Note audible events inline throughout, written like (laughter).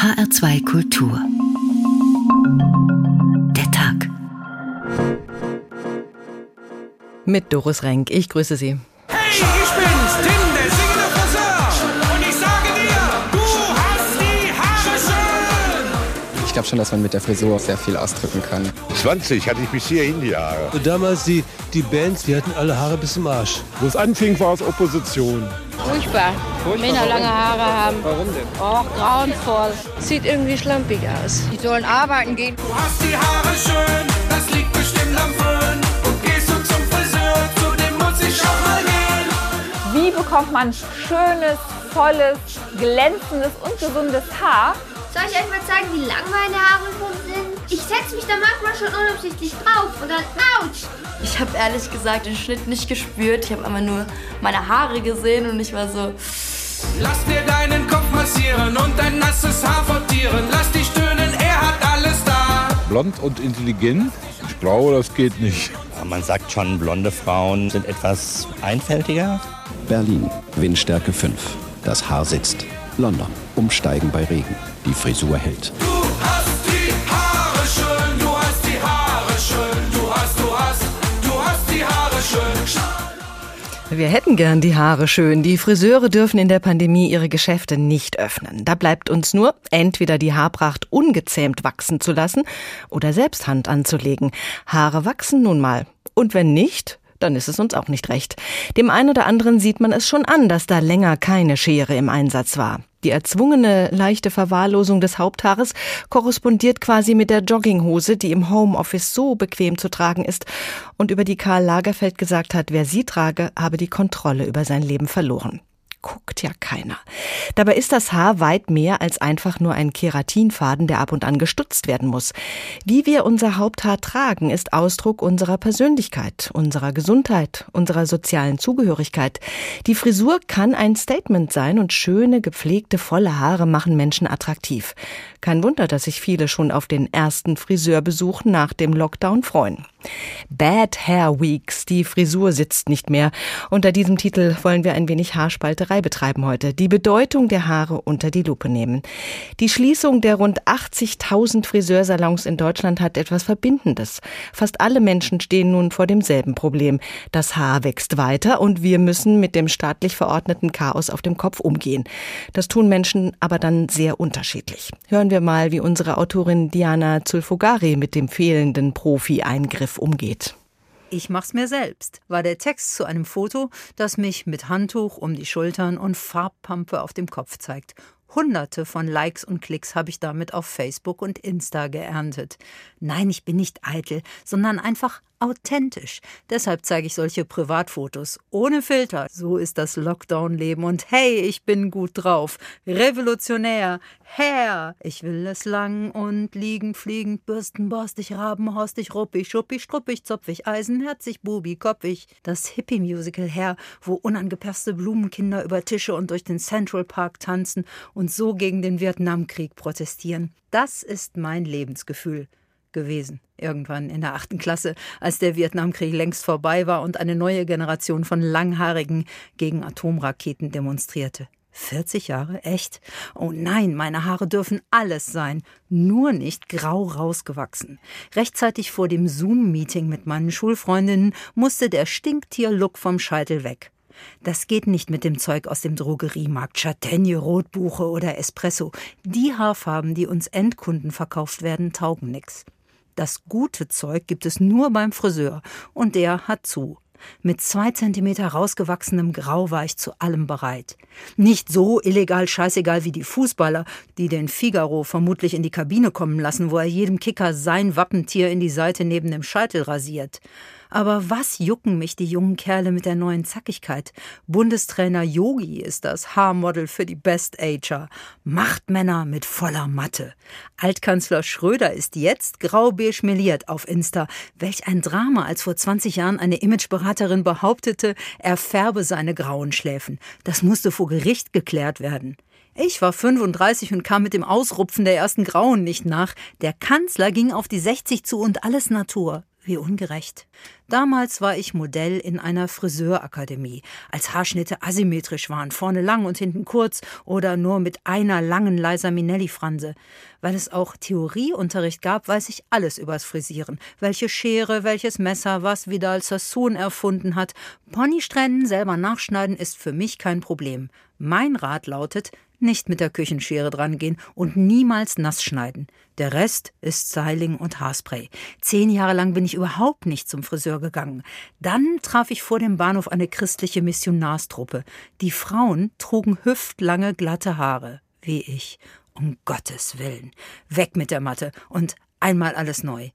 HR2 Kultur. Der Tag. Mit Doris Renk. Ich grüße Sie. Hey, ich bin's, Tim, der singende Friseur. Und ich sage dir, du hast die Haare schön. Ich glaube schon, dass man mit der Frisur sehr viel ausdrücken kann. 20 hatte ich bis hierhin die Jahre. Damals die, die Bands, die hatten alle Haare bis zum Arsch. Wo es anfing, war es Opposition. Furchtbar. Männer lange Haare haben. Warum denn? Oh, grauenvoll. Sieht irgendwie schlampig aus. Die sollen arbeiten gehen. Du hast die Haare schön, das liegt bestimmt am Föhn. Und gehst du zum Friseur, zu dem muss ich auch mal gehen. Wie bekommt man schönes, volles, glänzendes und gesundes Haar? Soll ich euch mal zeigen, wie lang meine Haare schon sind? Ich setze mich da manchmal schon unabsichtlich drauf und dann ouch! Ich habe ehrlich gesagt den Schnitt nicht gespürt. Ich habe einfach nur meine Haare gesehen und ich war so. Lass dir deinen Kopf massieren und dein nasses Haar fottieren. Lass dich stöhnen, er hat alles da. Blond und intelligent? Ich glaube, das geht nicht. Man sagt schon, blonde Frauen sind etwas einfältiger. Berlin, Windstärke 5. Das Haar sitzt. London, Umsteigen bei Regen. Die Frisur hält. Du Wir hätten gern die Haare schön. Die Friseure dürfen in der Pandemie ihre Geschäfte nicht öffnen. Da bleibt uns nur, entweder die Haarpracht ungezähmt wachsen zu lassen oder selbst Hand anzulegen. Haare wachsen nun mal. Und wenn nicht, dann ist es uns auch nicht recht. Dem einen oder anderen sieht man es schon an, dass da länger keine Schere im Einsatz war. Die erzwungene leichte Verwahrlosung des Haupthaares korrespondiert quasi mit der Jogginghose, die im Homeoffice so bequem zu tragen ist und über die Karl Lagerfeld gesagt hat, wer sie trage, habe die Kontrolle über sein Leben verloren guckt ja keiner. Dabei ist das Haar weit mehr als einfach nur ein Keratinfaden, der ab und an gestutzt werden muss. Wie wir unser Haupthaar tragen, ist Ausdruck unserer Persönlichkeit, unserer Gesundheit, unserer sozialen Zugehörigkeit. Die Frisur kann ein Statement sein und schöne, gepflegte, volle Haare machen Menschen attraktiv. Kein Wunder, dass sich viele schon auf den ersten Friseurbesuch nach dem Lockdown freuen. Bad Hair Weeks, die Frisur sitzt nicht mehr. Unter diesem Titel wollen wir ein wenig Haarspalterei betreiben heute. Die Bedeutung der Haare unter die Lupe nehmen. Die Schließung der rund 80.000 Friseursalons in Deutschland hat etwas Verbindendes. Fast alle Menschen stehen nun vor demselben Problem. Das Haar wächst weiter und wir müssen mit dem staatlich verordneten Chaos auf dem Kopf umgehen. Das tun Menschen aber dann sehr unterschiedlich. Hören wir mal, wie unsere Autorin Diana Zulfogari mit dem fehlenden Profi-Eingriff umgeht. Ich mach's mir selbst, war der Text zu einem Foto, das mich mit Handtuch um die Schultern und Farbpampe auf dem Kopf zeigt. Hunderte von Likes und Klicks habe ich damit auf Facebook und Insta geerntet. Nein, ich bin nicht eitel, sondern einfach authentisch. Deshalb zeige ich solche Privatfotos ohne Filter. So ist das Lockdown-Leben. Und hey, ich bin gut drauf. Revolutionär. Herr. Ich will es lang und liegen, fliegend, bürsten, borstig, raben, horstig, ruppig, schuppig, struppig, zopfig, eisenherzig, bubi, koppig. Das Hippie-Musical Herr, wo unangepasste Blumenkinder über Tische und durch den Central Park tanzen und so gegen den Vietnamkrieg protestieren. Das ist mein Lebensgefühl gewesen, irgendwann in der achten Klasse, als der Vietnamkrieg längst vorbei war und eine neue Generation von Langhaarigen gegen Atomraketen demonstrierte. 40 Jahre? Echt? Oh nein, meine Haare dürfen alles sein, nur nicht grau rausgewachsen. Rechtzeitig vor dem Zoom-Meeting mit meinen Schulfreundinnen musste der Stinktier-Look vom Scheitel weg. Das geht nicht mit dem Zeug aus dem Drogeriemarkt, Châtaigne, Rotbuche oder Espresso. Die Haarfarben, die uns Endkunden verkauft werden, taugen nix. Das gute Zeug gibt es nur beim Friseur und der hat zu. Mit zwei Zentimeter rausgewachsenem Grau war ich zu allem bereit. Nicht so illegal scheißegal wie die Fußballer, die den Figaro vermutlich in die Kabine kommen lassen, wo er jedem Kicker sein Wappentier in die Seite neben dem Scheitel rasiert. Aber was jucken mich die jungen Kerle mit der neuen Zackigkeit? Bundestrainer Yogi ist das Haarmodel für die Best Ager. Machtmänner mit voller Matte. Altkanzler Schröder ist jetzt grau-beige meliert auf Insta. Welch ein Drama, als vor 20 Jahren eine Imageberaterin behauptete, er färbe seine grauen Schläfen. Das musste vor Gericht geklärt werden. Ich war 35 und kam mit dem Ausrupfen der ersten Grauen nicht nach. Der Kanzler ging auf die 60 zu und alles Natur. Wie ungerecht. Damals war ich Modell in einer Friseurakademie, als Haarschnitte asymmetrisch waren, vorne lang und hinten kurz oder nur mit einer langen Liza Minnelli-Franse. Weil es auch Theorieunterricht gab, weiß ich alles übers Frisieren. Welche Schere, welches Messer, was Vidal Sassoon erfunden hat. Ponysträhnen selber nachschneiden ist für mich kein Problem. Mein Rat lautet, nicht mit der Küchenschere drangehen und niemals nass schneiden. Der Rest ist Styling und Haarspray. Zehn Jahre lang bin ich überhaupt nicht zum Friseur gegangen. Dann traf ich vor dem Bahnhof eine christliche Missionarstruppe. Die Frauen trugen hüftlange, glatte Haare, wie ich. Um Gottes Willen. Weg mit der Matte und einmal alles neu.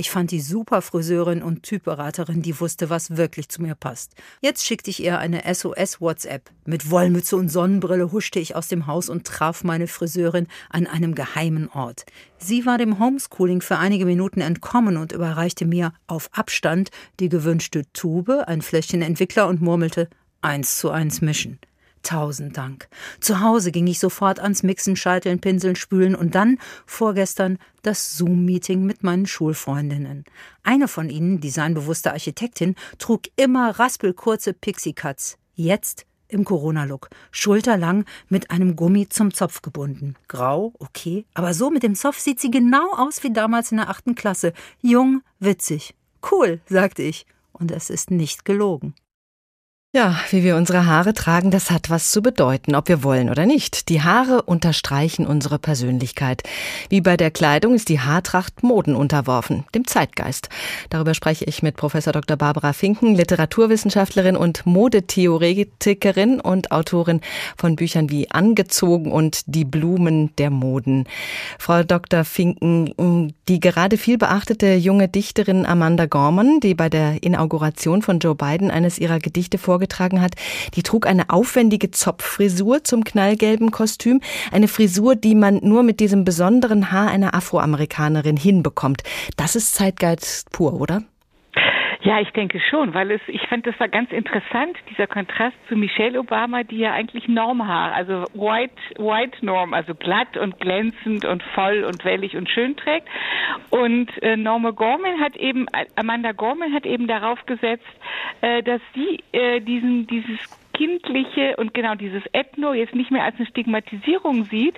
Ich fand die super Friseurin und Typberaterin, die wusste, was wirklich zu mir passt. Jetzt schickte ich ihr eine SOS-WhatsApp. Mit Wollmütze und Sonnenbrille huschte ich aus dem Haus und traf meine Friseurin an einem geheimen Ort. Sie war dem Homeschooling für einige Minuten entkommen und überreichte mir auf Abstand die gewünschte Tube, ein Fläschchen Entwickler und murmelte eins zu eins mischen. Tausend Dank. Zu Hause ging ich sofort ans Mixen, Scheiteln, Pinseln, Spülen und dann, vorgestern, das Zoom-Meeting mit meinen Schulfreundinnen. Eine von ihnen, designbewusste Architektin, trug immer raspelkurze Pixie-Cuts. Jetzt im Corona-Look, schulterlang mit einem Gummi zum Zopf gebunden. Grau, okay, aber so mit dem Zopf sieht sie genau aus wie damals in der achten Klasse. Jung, witzig. Cool, sagte ich. Und es ist nicht gelogen. Ja, wie wir unsere Haare tragen, das hat was zu bedeuten, ob wir wollen oder nicht. Die Haare unterstreichen unsere Persönlichkeit. Wie bei der Kleidung ist die Haartracht Moden unterworfen, dem Zeitgeist. Darüber spreche ich mit Professor Dr. Barbara Finken, Literaturwissenschaftlerin und Modetheoretikerin und Autorin von Büchern wie Angezogen und Die Blumen der Moden. Frau Dr. Finken, die gerade viel beachtete junge Dichterin Amanda Gorman, die bei der Inauguration von Joe Biden eines ihrer Gedichte vor vorgetragen hat, die trug eine aufwendige Zopffrisur zum knallgelben Kostüm. Eine Frisur, die man nur mit diesem besonderen Haar einer Afroamerikanerin hinbekommt. Das ist Zeitgeist pur, oder? Ja, ich denke schon, weil es, ich fand, das war ganz interessant, dieser Kontrast zu Michelle Obama, die ja eigentlich Normhaar, also White, White Norm, also glatt und glänzend und voll und wellig und schön trägt. Und äh, Norma Gorman hat eben, Amanda Gorman hat eben darauf gesetzt, äh, dass sie äh, diesen, dieses Kindliche und genau dieses Ethno jetzt nicht mehr als eine Stigmatisierung sieht,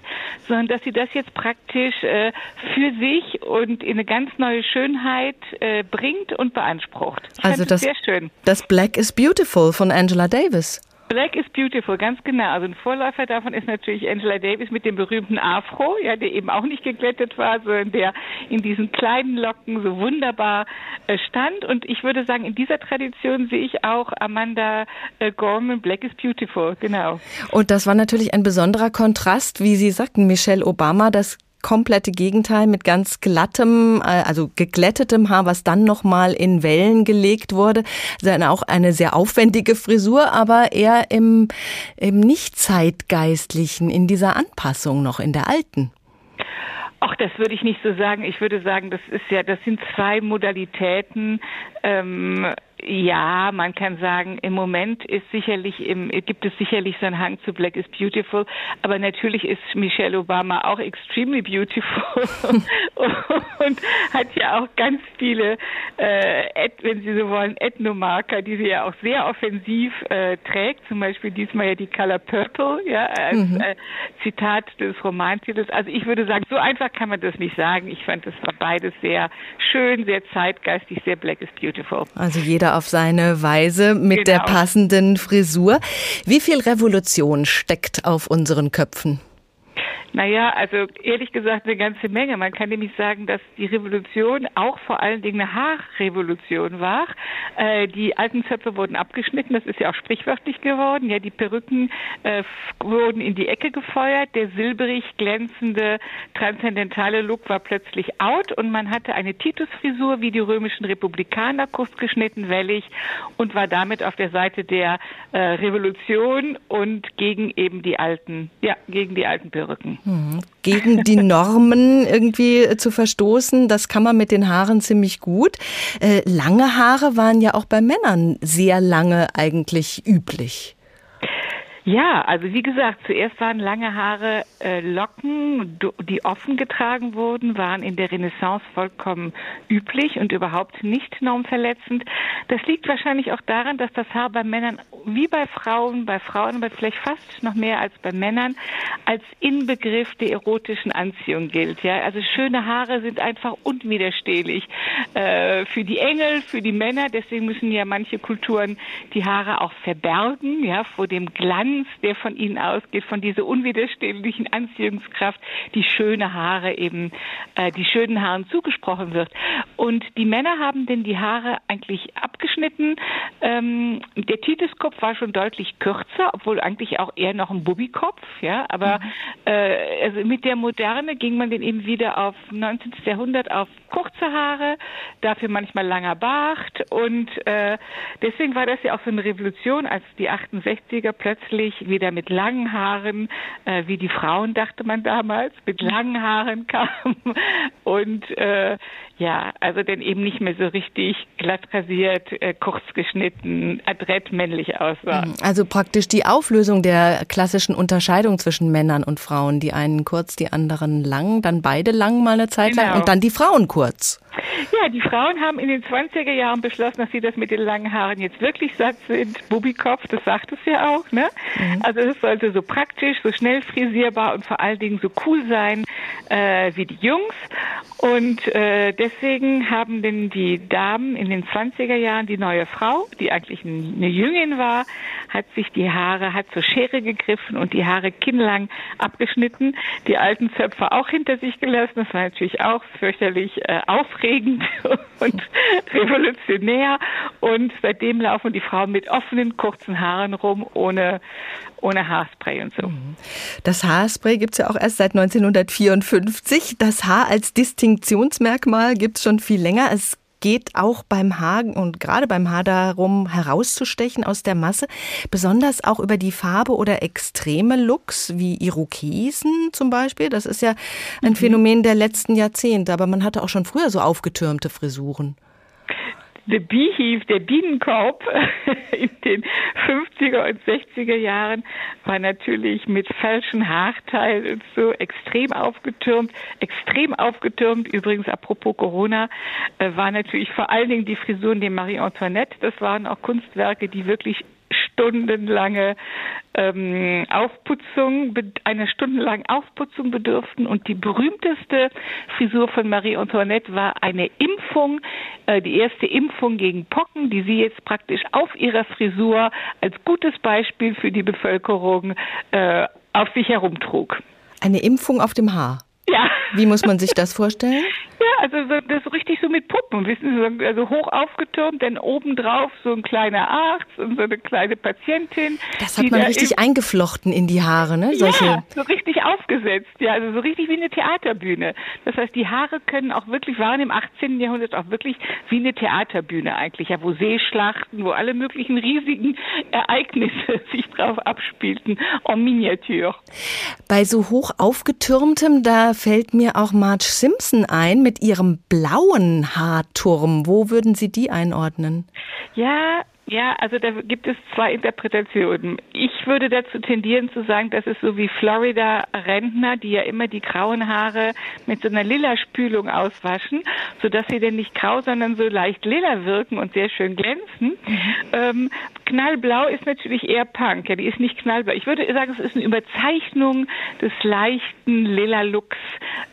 sondern dass sie das jetzt praktisch äh, für sich und in eine ganz neue Schönheit äh, bringt und beansprucht. Ich also das, sehr schön. Das Black is Beautiful von Angela Davis. Black is Beautiful, ganz genau. Also ein Vorläufer davon ist natürlich Angela Davis mit dem berühmten Afro, ja, der eben auch nicht geglättet war, sondern der in diesen kleinen Locken so wunderbar äh, stand. Und ich würde sagen, in dieser Tradition sehe ich auch Amanda äh, Gorman, Black is Beautiful, genau. Und das war natürlich ein besonderer Kontrast, wie Sie sagten, Michelle Obama, das komplette Gegenteil mit ganz glattem, äh, also geglättetem Haar, was dann nochmal in Wellen gelegt wurde. Also auch eine sehr aufwendige Frisur, aber eher im, im nicht zeitgeistlichen, in dieser Anpassung noch, in der alten. Ach, das würde ich nicht so sagen. Ich würde sagen, das ist ja, das sind zwei Modalitäten. Ähm, ja, man kann sagen, im Moment ist sicherlich im, gibt es sicherlich so einen Hang zu Black is Beautiful, aber natürlich ist Michelle Obama auch extremely beautiful (laughs) und hat ja auch ganz viele, äh, wenn Sie so wollen, Ethnomarker, die sie ja auch sehr offensiv äh, trägt. Zum Beispiel diesmal ja die Color Purple, ja, als mhm. äh, Zitat des Romantitels. Also ich würde sagen, so einfach kann man das nicht sagen. Ich fand das war beides sehr schön, sehr zeitgeistig, sehr Black is Beautiful. Also jeder auf seine Weise mit genau. der passenden Frisur. Wie viel Revolution steckt auf unseren Köpfen? Naja, also ehrlich gesagt eine ganze Menge. Man kann nämlich sagen, dass die Revolution auch vor allen Dingen eine Haarrevolution war. Äh, die alten Zöpfe wurden abgeschnitten, das ist ja auch sprichwörtlich geworden. Ja, die Perücken äh, wurden in die Ecke gefeuert. Der silberig glänzende transzendentale Look war plötzlich out und man hatte eine Titusfrisur wie die römischen Republikaner, kurzgeschnitten, wellig und war damit auf der Seite der äh, Revolution und gegen eben die alten, ja, gegen die alten Perücken. Gegen die Normen irgendwie äh, zu verstoßen, das kann man mit den Haaren ziemlich gut. Äh, lange Haare waren ja auch bei Männern sehr lange eigentlich üblich. Ja, also wie gesagt, zuerst waren lange Haare äh, Locken, die offen getragen wurden, waren in der Renaissance vollkommen üblich und überhaupt nicht normverletzend. Das liegt wahrscheinlich auch daran, dass das Haar bei Männern wie bei Frauen, bei Frauen aber vielleicht fast noch mehr als bei Männern, als Inbegriff der erotischen Anziehung gilt. Ja, also schöne Haare sind einfach unwiderstehlich äh, für die Engel, für die Männer. Deswegen müssen ja manche Kulturen die Haare auch verbergen, ja, vor dem Glanz, der von ihnen ausgeht, von dieser unwiderstehlichen Anziehungskraft, die schöne Haare eben, äh, die schönen Haaren zugesprochen wird. Und die Männer haben denn die Haare eigentlich abgeschnitten. Ähm, der Tituskopf war schon deutlich kürzer, obwohl eigentlich auch eher noch ein Bubikopf, ja. Aber mhm. äh, also mit der Moderne ging man dann eben wieder auf 19. Jahrhundert auf kurze Haare, dafür manchmal langer Bart und äh, deswegen war das ja auch so eine Revolution, als die 68er plötzlich wieder mit langen Haaren, äh, wie die Frauen dachte man damals, mit langen Haaren kamen (laughs) und äh, ja, also denn eben nicht mehr so richtig glatt rasiert, äh, kurz geschnitten, adrett männlich aussah. Mhm. Also praktisch die Auflösung der klassischen Unterscheidung zwischen Männern und Frauen. Die einen kurz, die anderen lang, dann beide lang mal eine Zeit genau. lang und dann die Frauen kurz. Ja, die Frauen haben in den 20er Jahren beschlossen, dass sie das mit den langen Haaren jetzt wirklich satt sind. Bubikopf, das sagt es ja auch, ne? Mhm. Also es sollte so praktisch, so schnell frisierbar und vor allen Dingen so cool sein äh, wie die Jungs. Und äh, deswegen haben denn die Damen in den 20er Jahren die neue Frau, die eigentlich eine Jüngin war, hat sich die Haare, hat zur Schere gegriffen und die Haare kinnlang abgeschnitten, die alten Zöpfe auch hinter sich gelassen. Das war natürlich auch fürchterlich äh, aufregend (laughs) und revolutionär. Und seitdem laufen die Frauen mit offenen, kurzen Haaren rum, ohne, ohne Haarspray und so. Mhm. Das Haarspray gibt es ja auch erst seit 1954. Das Haar als Distinktionsmerkmal gibt es schon viel länger. Es geht auch beim Haar und gerade beim Haar darum, herauszustechen aus der Masse, besonders auch über die Farbe oder extreme Looks wie Irokesen zum Beispiel. Das ist ja ein mhm. Phänomen der letzten Jahrzehnte, aber man hatte auch schon früher so aufgetürmte Frisuren. The Beehive, der Bienenkorb (laughs) in den 50er und 60er Jahren war natürlich mit falschen Haarteilen und so extrem aufgetürmt. Extrem aufgetürmt, übrigens apropos Corona, äh, war natürlich vor allen Dingen die Frisuren der Marie Antoinette. Das waren auch Kunstwerke, die wirklich stundenlange ähm, Aufputzung, einer stundenlangen Aufputzung bedürften. Und die berühmteste Frisur von Marie Antoinette war eine Impfung, äh, die erste Impfung gegen Pocken, die sie jetzt praktisch auf ihrer Frisur als gutes Beispiel für die Bevölkerung äh, auf sich herumtrug. Eine Impfung auf dem Haar? Ja. Wie muss man sich das vorstellen? (laughs) Ja, also so, das ist richtig so mit Puppen, wissen Sie, also hoch aufgetürmt, dann obendrauf so ein kleiner Arzt und so eine kleine Patientin. Das hat man richtig eingeflochten in die Haare, ne? Solche ja, so richtig aufgesetzt, ja, also so richtig wie eine Theaterbühne. Das heißt, die Haare können auch wirklich, waren im 18. Jahrhundert auch wirklich wie eine Theaterbühne eigentlich, ja, wo Seeschlachten, wo alle möglichen riesigen Ereignisse (laughs) sich drauf abspielten, en Miniatur. Bei so hoch aufgetürmtem, da fällt mir auch Marge Simpson ein mit ihrem blauen Haarturm. Wo würden Sie die einordnen? Ja, ja, also da gibt es zwei Interpretationen. Ich würde dazu tendieren zu sagen, das ist so wie Florida-Rentner, die ja immer die grauen Haare mit so einer lila Spülung auswaschen, sodass sie denn nicht grau, sondern so leicht lila wirken und sehr schön glänzen. Mhm. Ähm, knallblau ist natürlich eher Punk, ja, die ist nicht knallblau. Ich würde sagen, es ist eine Überzeichnung des leichten lila Looks,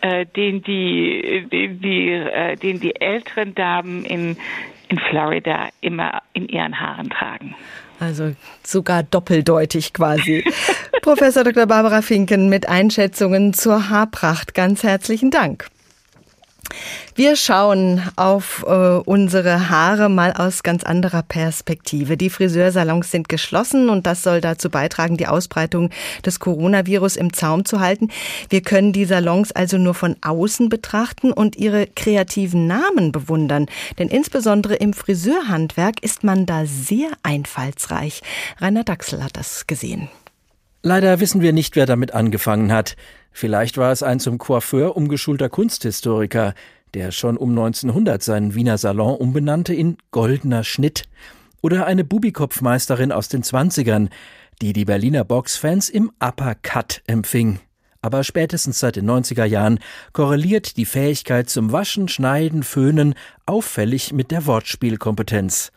äh, den die, den die, äh, den die älteren Damen in in Florida immer in ihren Haaren tragen. Also sogar doppeldeutig quasi. (laughs) Professor Dr. Barbara Finken mit Einschätzungen zur Haarpracht. Ganz herzlichen Dank. Wir schauen auf äh, unsere Haare mal aus ganz anderer Perspektive. Die Friseursalons sind geschlossen und das soll dazu beitragen, die Ausbreitung des Coronavirus im Zaum zu halten. Wir können die Salons also nur von außen betrachten und ihre kreativen Namen bewundern. Denn insbesondere im Friseurhandwerk ist man da sehr einfallsreich. Rainer Dachsel hat das gesehen. Leider wissen wir nicht, wer damit angefangen hat. Vielleicht war es ein zum Coiffeur umgeschulter Kunsthistoriker, der schon um 1900 seinen Wiener Salon umbenannte in Goldener Schnitt. Oder eine Bubikopfmeisterin aus den Zwanzigern, die die Berliner Boxfans im Uppercut empfing. Aber spätestens seit den 90er Jahren korreliert die Fähigkeit zum Waschen, Schneiden, Föhnen auffällig mit der Wortspielkompetenz.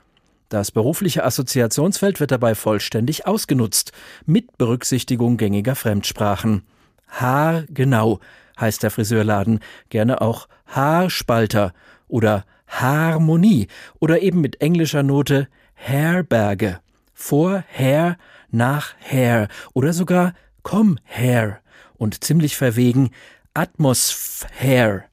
Das berufliche Assoziationsfeld wird dabei vollständig ausgenutzt, mit Berücksichtigung gängiger Fremdsprachen. Haar genau heißt der Friseurladen, gerne auch Haarspalter oder Harmonie oder eben mit englischer Note Herberge. Vor Hair, nach Hair oder sogar komm Hair und ziemlich verwegen Atmosphäre.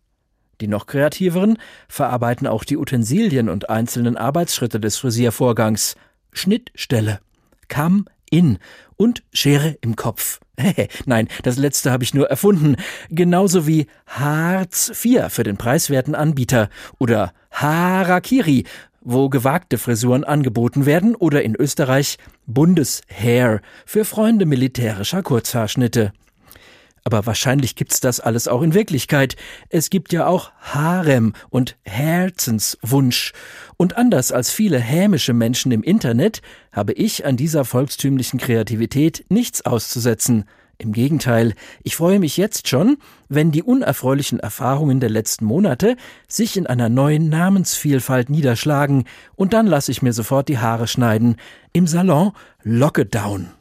Die noch kreativeren verarbeiten auch die Utensilien und einzelnen Arbeitsschritte des Frisiervorgangs. Schnittstelle, Kamm in und Schere im Kopf. (laughs) Nein, das letzte habe ich nur erfunden. Genauso wie Hartz IV für den preiswerten Anbieter oder Harakiri, wo gewagte Frisuren angeboten werden oder in Österreich Bundeshair für Freunde militärischer Kurzhaarschnitte. Aber wahrscheinlich gibt's das alles auch in Wirklichkeit. Es gibt ja auch Harem und Herzenswunsch. Und anders als viele hämische Menschen im Internet habe ich an dieser volkstümlichen Kreativität nichts auszusetzen. Im Gegenteil, ich freue mich jetzt schon, wenn die unerfreulichen Erfahrungen der letzten Monate sich in einer neuen Namensvielfalt niederschlagen, und dann lasse ich mir sofort die Haare schneiden. Im Salon Lockdown.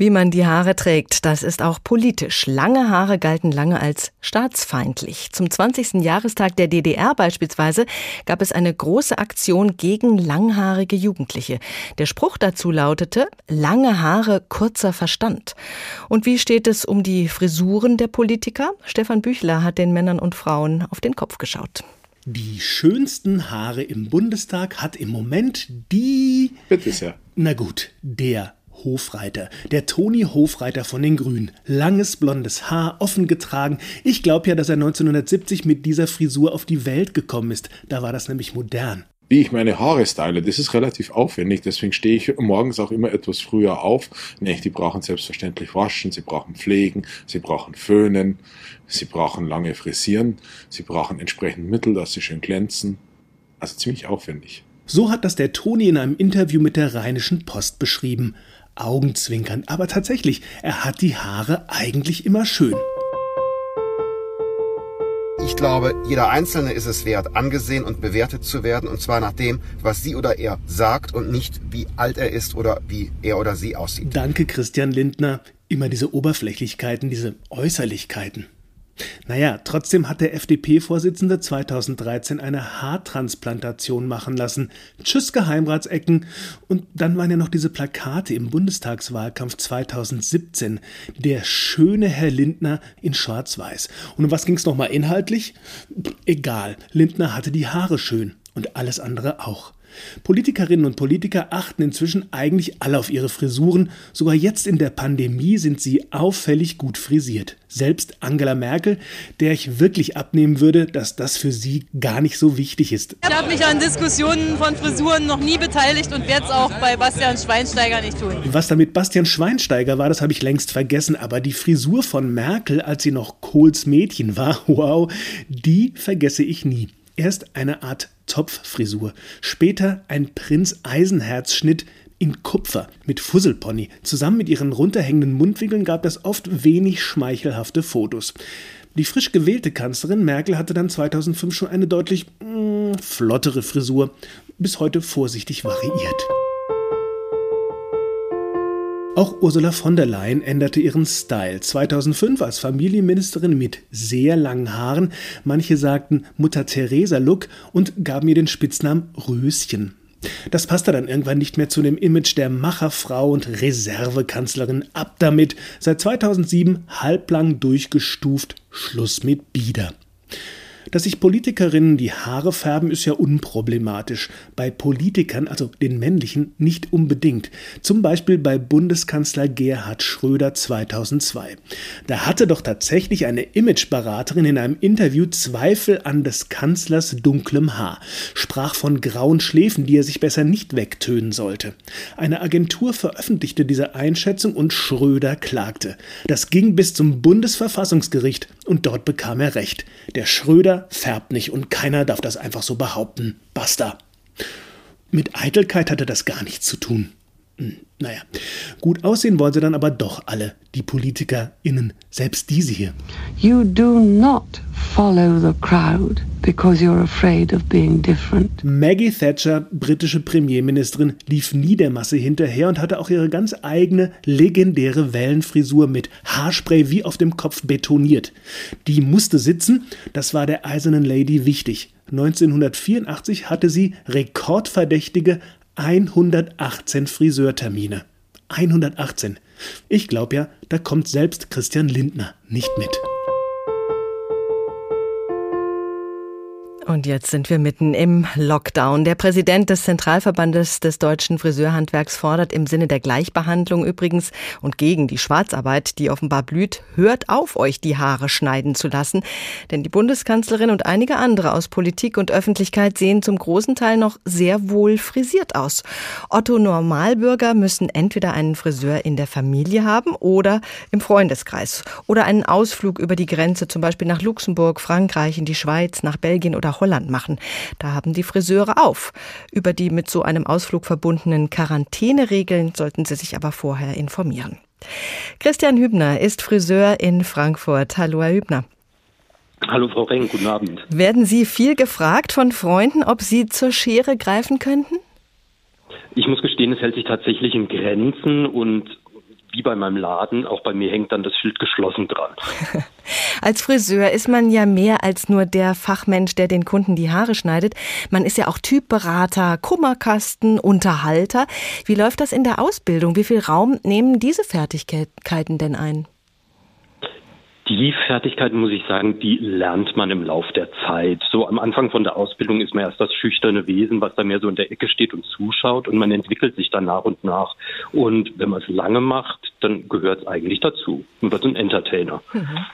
Wie man die Haare trägt, das ist auch politisch. Lange Haare galten lange als staatsfeindlich. Zum 20. Jahrestag der DDR beispielsweise gab es eine große Aktion gegen langhaarige Jugendliche. Der Spruch dazu lautete, lange Haare, kurzer Verstand. Und wie steht es um die Frisuren der Politiker? Stefan Büchler hat den Männern und Frauen auf den Kopf geschaut. Die schönsten Haare im Bundestag hat im Moment die. Bitte sehr. Na gut, der Hofreiter, der Toni Hofreiter von den Grünen. Langes blondes Haar, offen getragen. Ich glaube ja, dass er 1970 mit dieser Frisur auf die Welt gekommen ist. Da war das nämlich modern. Wie ich meine Haare style, das ist relativ aufwendig, deswegen stehe ich morgens auch immer etwas früher auf. Nee, die brauchen selbstverständlich waschen, sie brauchen pflegen, sie brauchen föhnen, sie brauchen lange frisieren, sie brauchen entsprechend Mittel, dass sie schön glänzen. Also ziemlich aufwendig. So hat das der Toni in einem Interview mit der Rheinischen Post beschrieben. Augenzwinkern, aber tatsächlich, er hat die Haare eigentlich immer schön. Ich glaube, jeder Einzelne ist es wert, angesehen und bewertet zu werden, und zwar nach dem, was sie oder er sagt und nicht, wie alt er ist oder wie er oder sie aussieht. Danke, Christian Lindner. Immer diese Oberflächlichkeiten, diese Äußerlichkeiten. Naja, trotzdem hat der FDP-Vorsitzende 2013 eine Haartransplantation machen lassen. Tschüss Geheimratsecken. Und dann waren ja noch diese Plakate im Bundestagswahlkampf 2017. Der schöne Herr Lindner in Schwarz-Weiß. Und um was ging es nochmal inhaltlich? Egal, Lindner hatte die Haare schön und alles andere auch. Politikerinnen und Politiker achten inzwischen eigentlich alle auf ihre Frisuren. Sogar jetzt in der Pandemie sind sie auffällig gut frisiert. Selbst Angela Merkel, der ich wirklich abnehmen würde, dass das für sie gar nicht so wichtig ist. Ich habe mich an Diskussionen von Frisuren noch nie beteiligt und werde es auch bei Bastian Schweinsteiger nicht tun. Was da mit Bastian Schweinsteiger war, das habe ich längst vergessen. Aber die Frisur von Merkel, als sie noch Kohls Mädchen war, (laughs) wow, die vergesse ich nie. Erst eine Art Zopffrisur, später ein Prinz Eisenherz-Schnitt in Kupfer mit Fusselpony. Zusammen mit ihren runterhängenden Mundwinkeln gab es oft wenig schmeichelhafte Fotos. Die frisch gewählte Kanzlerin Merkel hatte dann 2005 schon eine deutlich mm, flottere Frisur, bis heute vorsichtig variiert. Auch Ursula von der Leyen änderte ihren Style. 2005 als Familienministerin mit sehr langen Haaren. Manche sagten Mutter Teresa Look und gaben ihr den Spitznamen Röschen. Das passte dann irgendwann nicht mehr zu dem Image der Macherfrau und Reservekanzlerin. Ab damit. Seit 2007 halblang durchgestuft. Schluss mit Bieder. Dass sich Politikerinnen die Haare färben, ist ja unproblematisch. Bei Politikern, also den männlichen, nicht unbedingt. Zum Beispiel bei Bundeskanzler Gerhard Schröder 2002. Da hatte doch tatsächlich eine Imageberaterin in einem Interview Zweifel an des Kanzlers dunklem Haar, sprach von grauen Schläfen, die er sich besser nicht wegtönen sollte. Eine Agentur veröffentlichte diese Einschätzung und Schröder klagte. Das ging bis zum Bundesverfassungsgericht und dort bekam er recht. Der Schröder färbt nicht und keiner darf das einfach so behaupten. Basta. Mit Eitelkeit hatte das gar nichts zu tun. Hm, naja, gut aussehen wollen sie dann aber doch alle, die PolitikerInnen, selbst diese hier. You do not follow the crowd because you're afraid of being different. Maggie Thatcher, britische Premierministerin, lief nie der Masse hinterher und hatte auch ihre ganz eigene legendäre Wellenfrisur mit Haarspray wie auf dem Kopf betoniert. Die musste sitzen, das war der eisernen Lady wichtig. 1984 hatte sie rekordverdächtige 118 Friseurtermine. 118. Ich glaube ja, da kommt selbst Christian Lindner nicht mit. Und jetzt sind wir mitten im Lockdown. Der Präsident des Zentralverbandes des deutschen Friseurhandwerks fordert im Sinne der Gleichbehandlung übrigens und gegen die Schwarzarbeit, die offenbar blüht, hört auf, euch die Haare schneiden zu lassen. Denn die Bundeskanzlerin und einige andere aus Politik und Öffentlichkeit sehen zum großen Teil noch sehr wohl frisiert aus. Otto Normalbürger müssen entweder einen Friseur in der Familie haben oder im Freundeskreis oder einen Ausflug über die Grenze, zum Beispiel nach Luxemburg, Frankreich, in die Schweiz, nach Belgien oder Holland machen. Da haben die Friseure auf. Über die mit so einem Ausflug verbundenen Quarantäneregeln sollten Sie sich aber vorher informieren. Christian Hübner ist Friseur in Frankfurt. Hallo, Herr Hübner. Hallo Frau Reng, guten Abend. Werden Sie viel gefragt von Freunden, ob Sie zur Schere greifen könnten? Ich muss gestehen, es hält sich tatsächlich in Grenzen und wie bei meinem Laden, auch bei mir hängt dann das Schild geschlossen dran. (laughs) Als Friseur ist man ja mehr als nur der Fachmensch, der den Kunden die Haare schneidet. Man ist ja auch Typberater, Kummerkasten, Unterhalter. Wie läuft das in der Ausbildung? Wie viel Raum nehmen diese Fertigkeiten denn ein? Die Fertigkeiten, muss ich sagen, die lernt man im Lauf der Zeit. So am Anfang von der Ausbildung ist man erst das schüchterne Wesen, was da mehr so in der Ecke steht und zuschaut und man entwickelt sich dann nach und nach. Und wenn man es lange macht, dann gehört es eigentlich dazu. Man wird ein Entertainer. Mhm.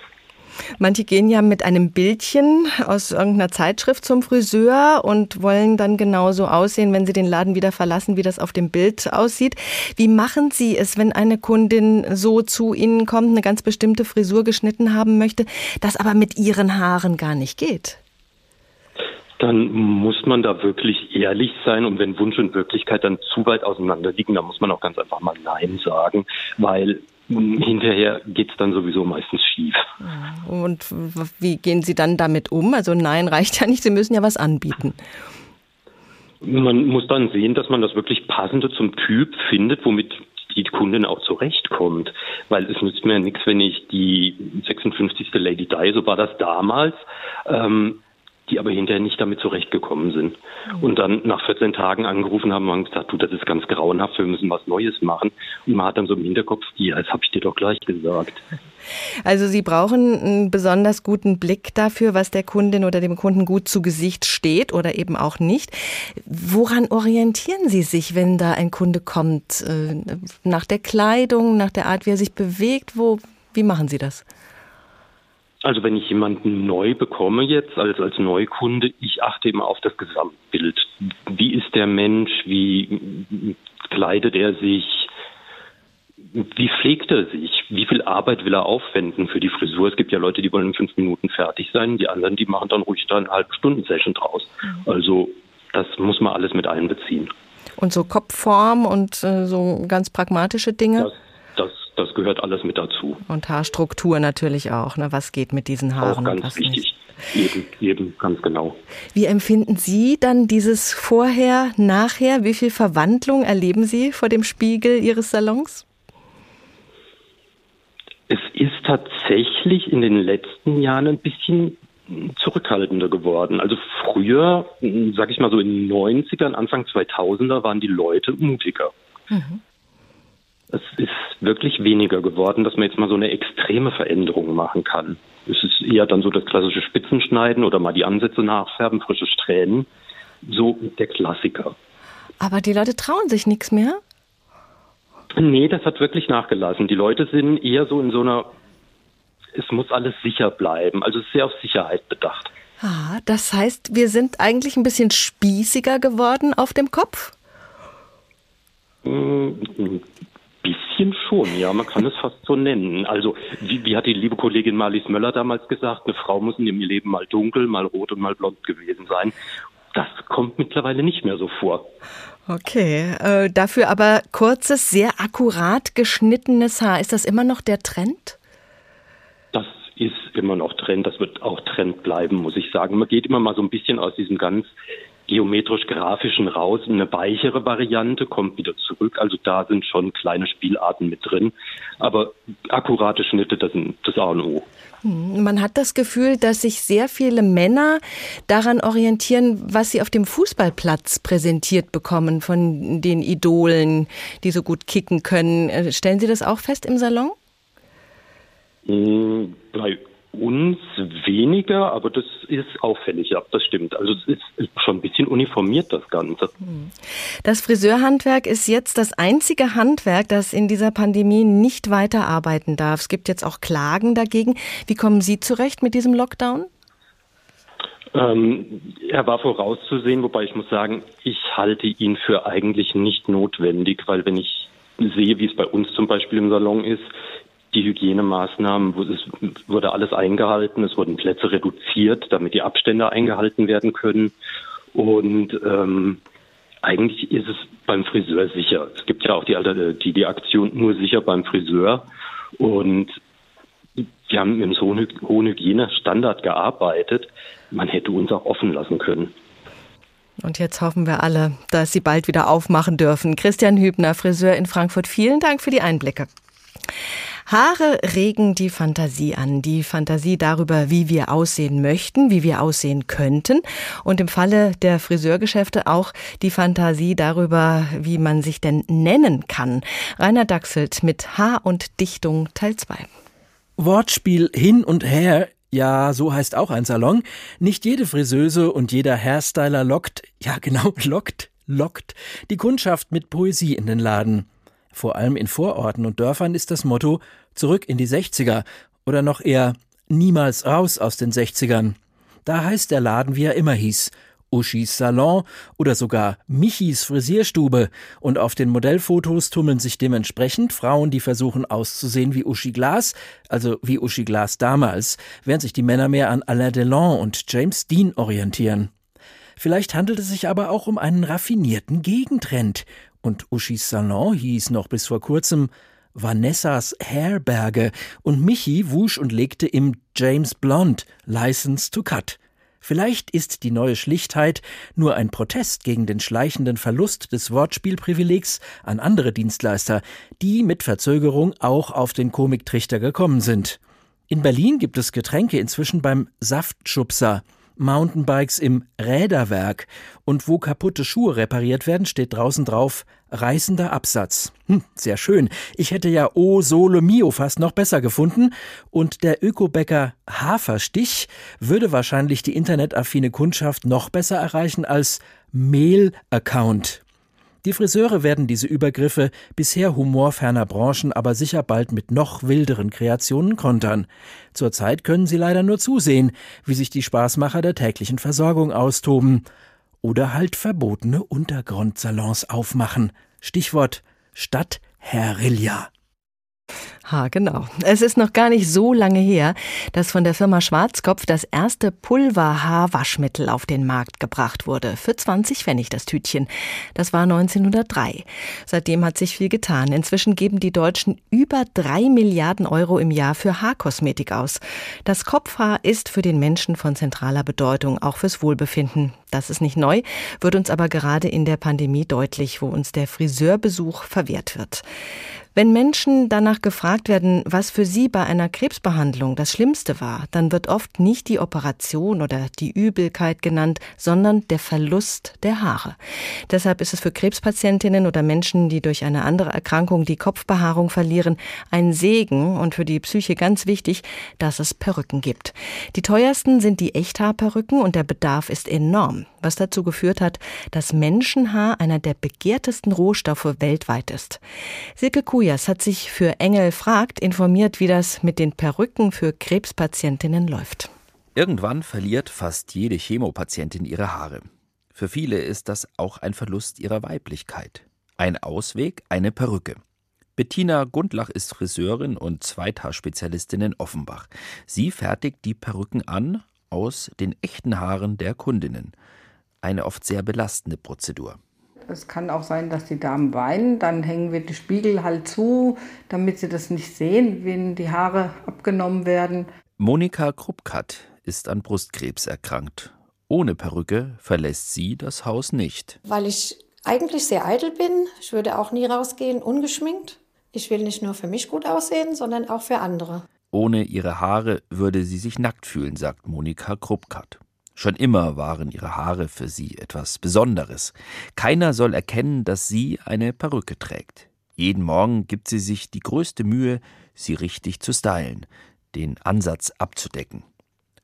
Manche gehen ja mit einem Bildchen aus irgendeiner Zeitschrift zum Friseur und wollen dann genauso aussehen, wenn sie den Laden wieder verlassen, wie das auf dem Bild aussieht. Wie machen Sie es, wenn eine Kundin so zu Ihnen kommt, eine ganz bestimmte Frisur geschnitten haben möchte, das aber mit ihren Haaren gar nicht geht? dann muss man da wirklich ehrlich sein und wenn Wunsch und Wirklichkeit dann zu weit auseinander liegen, dann muss man auch ganz einfach mal Nein sagen, weil hinterher geht es dann sowieso meistens schief. Und wie gehen Sie dann damit um? Also nein, reicht ja nicht, Sie müssen ja was anbieten. Man muss dann sehen, dass man das wirklich passende zum Typ findet, womit die Kundin auch zurechtkommt. Weil es nützt mir ja nichts, wenn ich die 56. Lady Di, so war das damals, ähm, die aber hinterher nicht damit zurechtgekommen sind. Mhm. Und dann nach 14 Tagen angerufen haben und gesagt, du, das ist ganz grauenhaft, wir müssen was Neues machen. Und man hat dann so im Hinterkopf, ja, das habe ich dir doch gleich gesagt. (laughs) Also Sie brauchen einen besonders guten Blick dafür, was der Kundin oder dem Kunden gut zu Gesicht steht oder eben auch nicht. Woran orientieren Sie sich, wenn da ein Kunde kommt? Äh, nach der Kleidung, nach der Art, wie er sich bewegt? Wo, wie machen Sie das? Also wenn ich jemanden neu bekomme jetzt als, als Neukunde, ich achte immer auf das Gesamtbild. Wie ist der Mensch? Wie kleidet er sich? Wie pflegt er sich? Wie viel Arbeit will er aufwenden für die Frisur? Es gibt ja Leute, die wollen in fünf Minuten fertig sein. Die anderen, die machen dann ruhig da eine halbe Stunden Session draus. Mhm. Also das muss man alles mit einbeziehen. Und so Kopfform und äh, so ganz pragmatische Dinge? Das das gehört alles mit dazu. Und Haarstruktur natürlich auch. Ne? Was geht mit diesen Haaren? Auch ganz wichtig. Eben, eben, ganz genau. Wie empfinden Sie dann dieses Vorher, Nachher? Wie viel Verwandlung erleben Sie vor dem Spiegel Ihres Salons? Es ist tatsächlich in den letzten Jahren ein bisschen zurückhaltender geworden. Also früher, sag ich mal so in den 90ern, Anfang 2000er, waren die Leute mutiger. Mhm es ist wirklich weniger geworden, dass man jetzt mal so eine extreme Veränderung machen kann. Es ist eher dann so das klassische Spitzenschneiden oder mal die Ansätze nachfärben, frische Strähnen. So der Klassiker. Aber die Leute trauen sich nichts mehr? Nee, das hat wirklich nachgelassen. Die Leute sind eher so in so einer, es muss alles sicher bleiben. Also sehr auf Sicherheit bedacht. Ah, das heißt, wir sind eigentlich ein bisschen spießiger geworden auf dem Kopf? Bisschen schon, ja, man kann es fast so nennen. Also, wie, wie hat die liebe Kollegin Marlies Möller damals gesagt, eine Frau muss in ihrem Leben mal dunkel, mal rot und mal blond gewesen sein. das kommt mittlerweile nicht mehr so vor. Okay, äh, dafür aber kurzes, sehr akkurat geschnittenes Haar. Ist das immer noch der Trend? Das ist immer noch Trend, das wird auch Trend bleiben, muss ich sagen. Man geht immer mal so ein bisschen aus diesem ganz geometrisch-grafischen raus. Eine weichere Variante kommt wieder zurück. Also da sind schon kleine Spielarten mit drin. Aber akkurate Schnitte, das sind das A und O. Hm, man hat das Gefühl, dass sich sehr viele Männer daran orientieren, was sie auf dem Fußballplatz präsentiert bekommen von den Idolen, die so gut kicken können. Äh, stellen Sie das auch fest im Salon? Hm, bei uns weniger, aber das ist auffällig, ja, das stimmt. Also es ist schon ein bisschen uniformiert, das Ganze. Das Friseurhandwerk ist jetzt das einzige Handwerk, das in dieser Pandemie nicht weiterarbeiten darf. Es gibt jetzt auch Klagen dagegen. Wie kommen Sie zurecht mit diesem Lockdown? Ähm, er war vorauszusehen, wobei ich muss sagen, ich halte ihn für eigentlich nicht notwendig, weil wenn ich sehe, wie es bei uns zum Beispiel im Salon ist, die Hygienemaßnahmen, es wurde alles eingehalten, es wurden Plätze reduziert, damit die Abstände eingehalten werden können. Und ähm, eigentlich ist es beim Friseur sicher. Es gibt ja auch die, die, die Aktion nur sicher beim Friseur. Und wir haben mit so hohen Hygienestandard gearbeitet. Man hätte uns auch offen lassen können. Und jetzt hoffen wir alle, dass Sie bald wieder aufmachen dürfen. Christian Hübner, Friseur in Frankfurt, vielen Dank für die Einblicke. Haare regen die Fantasie an, die Fantasie darüber, wie wir aussehen möchten, wie wir aussehen könnten und im Falle der Friseurgeschäfte auch die Fantasie darüber, wie man sich denn nennen kann. Rainer Dachselt mit Haar und Dichtung Teil 2. Wortspiel hin und her ja, so heißt auch ein Salon. Nicht jede Friseuse und jeder Hairstyler lockt, ja genau, (laughs) lockt, lockt die Kundschaft mit Poesie in den Laden. Vor allem in Vororten und Dörfern ist das Motto zurück in die 60er oder noch eher niemals raus aus den 60ern. Da heißt der Laden, wie er immer hieß, Uschis Salon oder sogar Michis Frisierstube und auf den Modellfotos tummeln sich dementsprechend Frauen, die versuchen auszusehen wie Uschi Glas, also wie Uschi Glas damals, während sich die Männer mehr an Alain Delon und James Dean orientieren. Vielleicht handelt es sich aber auch um einen raffinierten Gegentrend und Uschis Salon hieß noch bis vor kurzem Vanessas Herberge und Michi wusch und legte im James Blond License to Cut. Vielleicht ist die neue Schlichtheit nur ein Protest gegen den schleichenden Verlust des Wortspielprivilegs an andere Dienstleister, die mit Verzögerung auch auf den Komiktrichter gekommen sind. In Berlin gibt es Getränke inzwischen beim Saftschubser. Mountainbikes im Räderwerk und wo kaputte Schuhe repariert werden, steht draußen drauf reißender Absatz. Hm, sehr schön. Ich hätte ja O Sole Mio fast noch besser gefunden und der Ökobäcker Haferstich würde wahrscheinlich die internetaffine Kundschaft noch besser erreichen als Mail-Account. Die Friseure werden diese Übergriffe bisher humorferner Branchen aber sicher bald mit noch wilderen Kreationen kontern. Zurzeit können sie leider nur zusehen, wie sich die Spaßmacher der täglichen Versorgung austoben. Oder halt verbotene Untergrundsalons aufmachen. Stichwort Stadtherrilla. Ha, genau. Es ist noch gar nicht so lange her, dass von der Firma Schwarzkopf das erste Pulverhaarwaschmittel auf den Markt gebracht wurde. Für 20 Pfennig das Tütchen. Das war 1903. Seitdem hat sich viel getan. Inzwischen geben die Deutschen über drei Milliarden Euro im Jahr für Haarkosmetik aus. Das Kopfhaar ist für den Menschen von zentraler Bedeutung, auch fürs Wohlbefinden. Das ist nicht neu, wird uns aber gerade in der Pandemie deutlich, wo uns der Friseurbesuch verwehrt wird. Wenn Menschen danach gefragt werden, was für sie bei einer Krebsbehandlung das Schlimmste war, dann wird oft nicht die Operation oder die Übelkeit genannt, sondern der Verlust der Haare. Deshalb ist es für Krebspatientinnen oder Menschen, die durch eine andere Erkrankung die Kopfbehaarung verlieren, ein Segen und für die Psyche ganz wichtig, dass es Perücken gibt. Die teuersten sind die Echthaarperücken und der Bedarf ist enorm, was dazu geführt hat, dass Menschenhaar einer der begehrtesten Rohstoffe weltweit ist. Silke Tobias hat sich für Engel fragt informiert, wie das mit den Perücken für Krebspatientinnen läuft. Irgendwann verliert fast jede Chemopatientin ihre Haare. Für viele ist das auch ein Verlust ihrer Weiblichkeit. Ein Ausweg, eine Perücke. Bettina Gundlach ist Friseurin und Zweithaarspezialistin in Offenbach. Sie fertigt die Perücken an aus den echten Haaren der Kundinnen. Eine oft sehr belastende Prozedur. Es kann auch sein, dass die Damen weinen, dann hängen wir die Spiegel halt zu, damit sie das nicht sehen, wenn die Haare abgenommen werden. Monika Krupkat ist an Brustkrebs erkrankt. Ohne Perücke verlässt sie das Haus nicht. Weil ich eigentlich sehr eitel bin. Ich würde auch nie rausgehen ungeschminkt. Ich will nicht nur für mich gut aussehen, sondern auch für andere. Ohne ihre Haare würde sie sich nackt fühlen, sagt Monika Krupkat. Schon immer waren ihre Haare für sie etwas Besonderes. Keiner soll erkennen, dass sie eine Perücke trägt. Jeden Morgen gibt sie sich die größte Mühe, sie richtig zu stylen, den Ansatz abzudecken.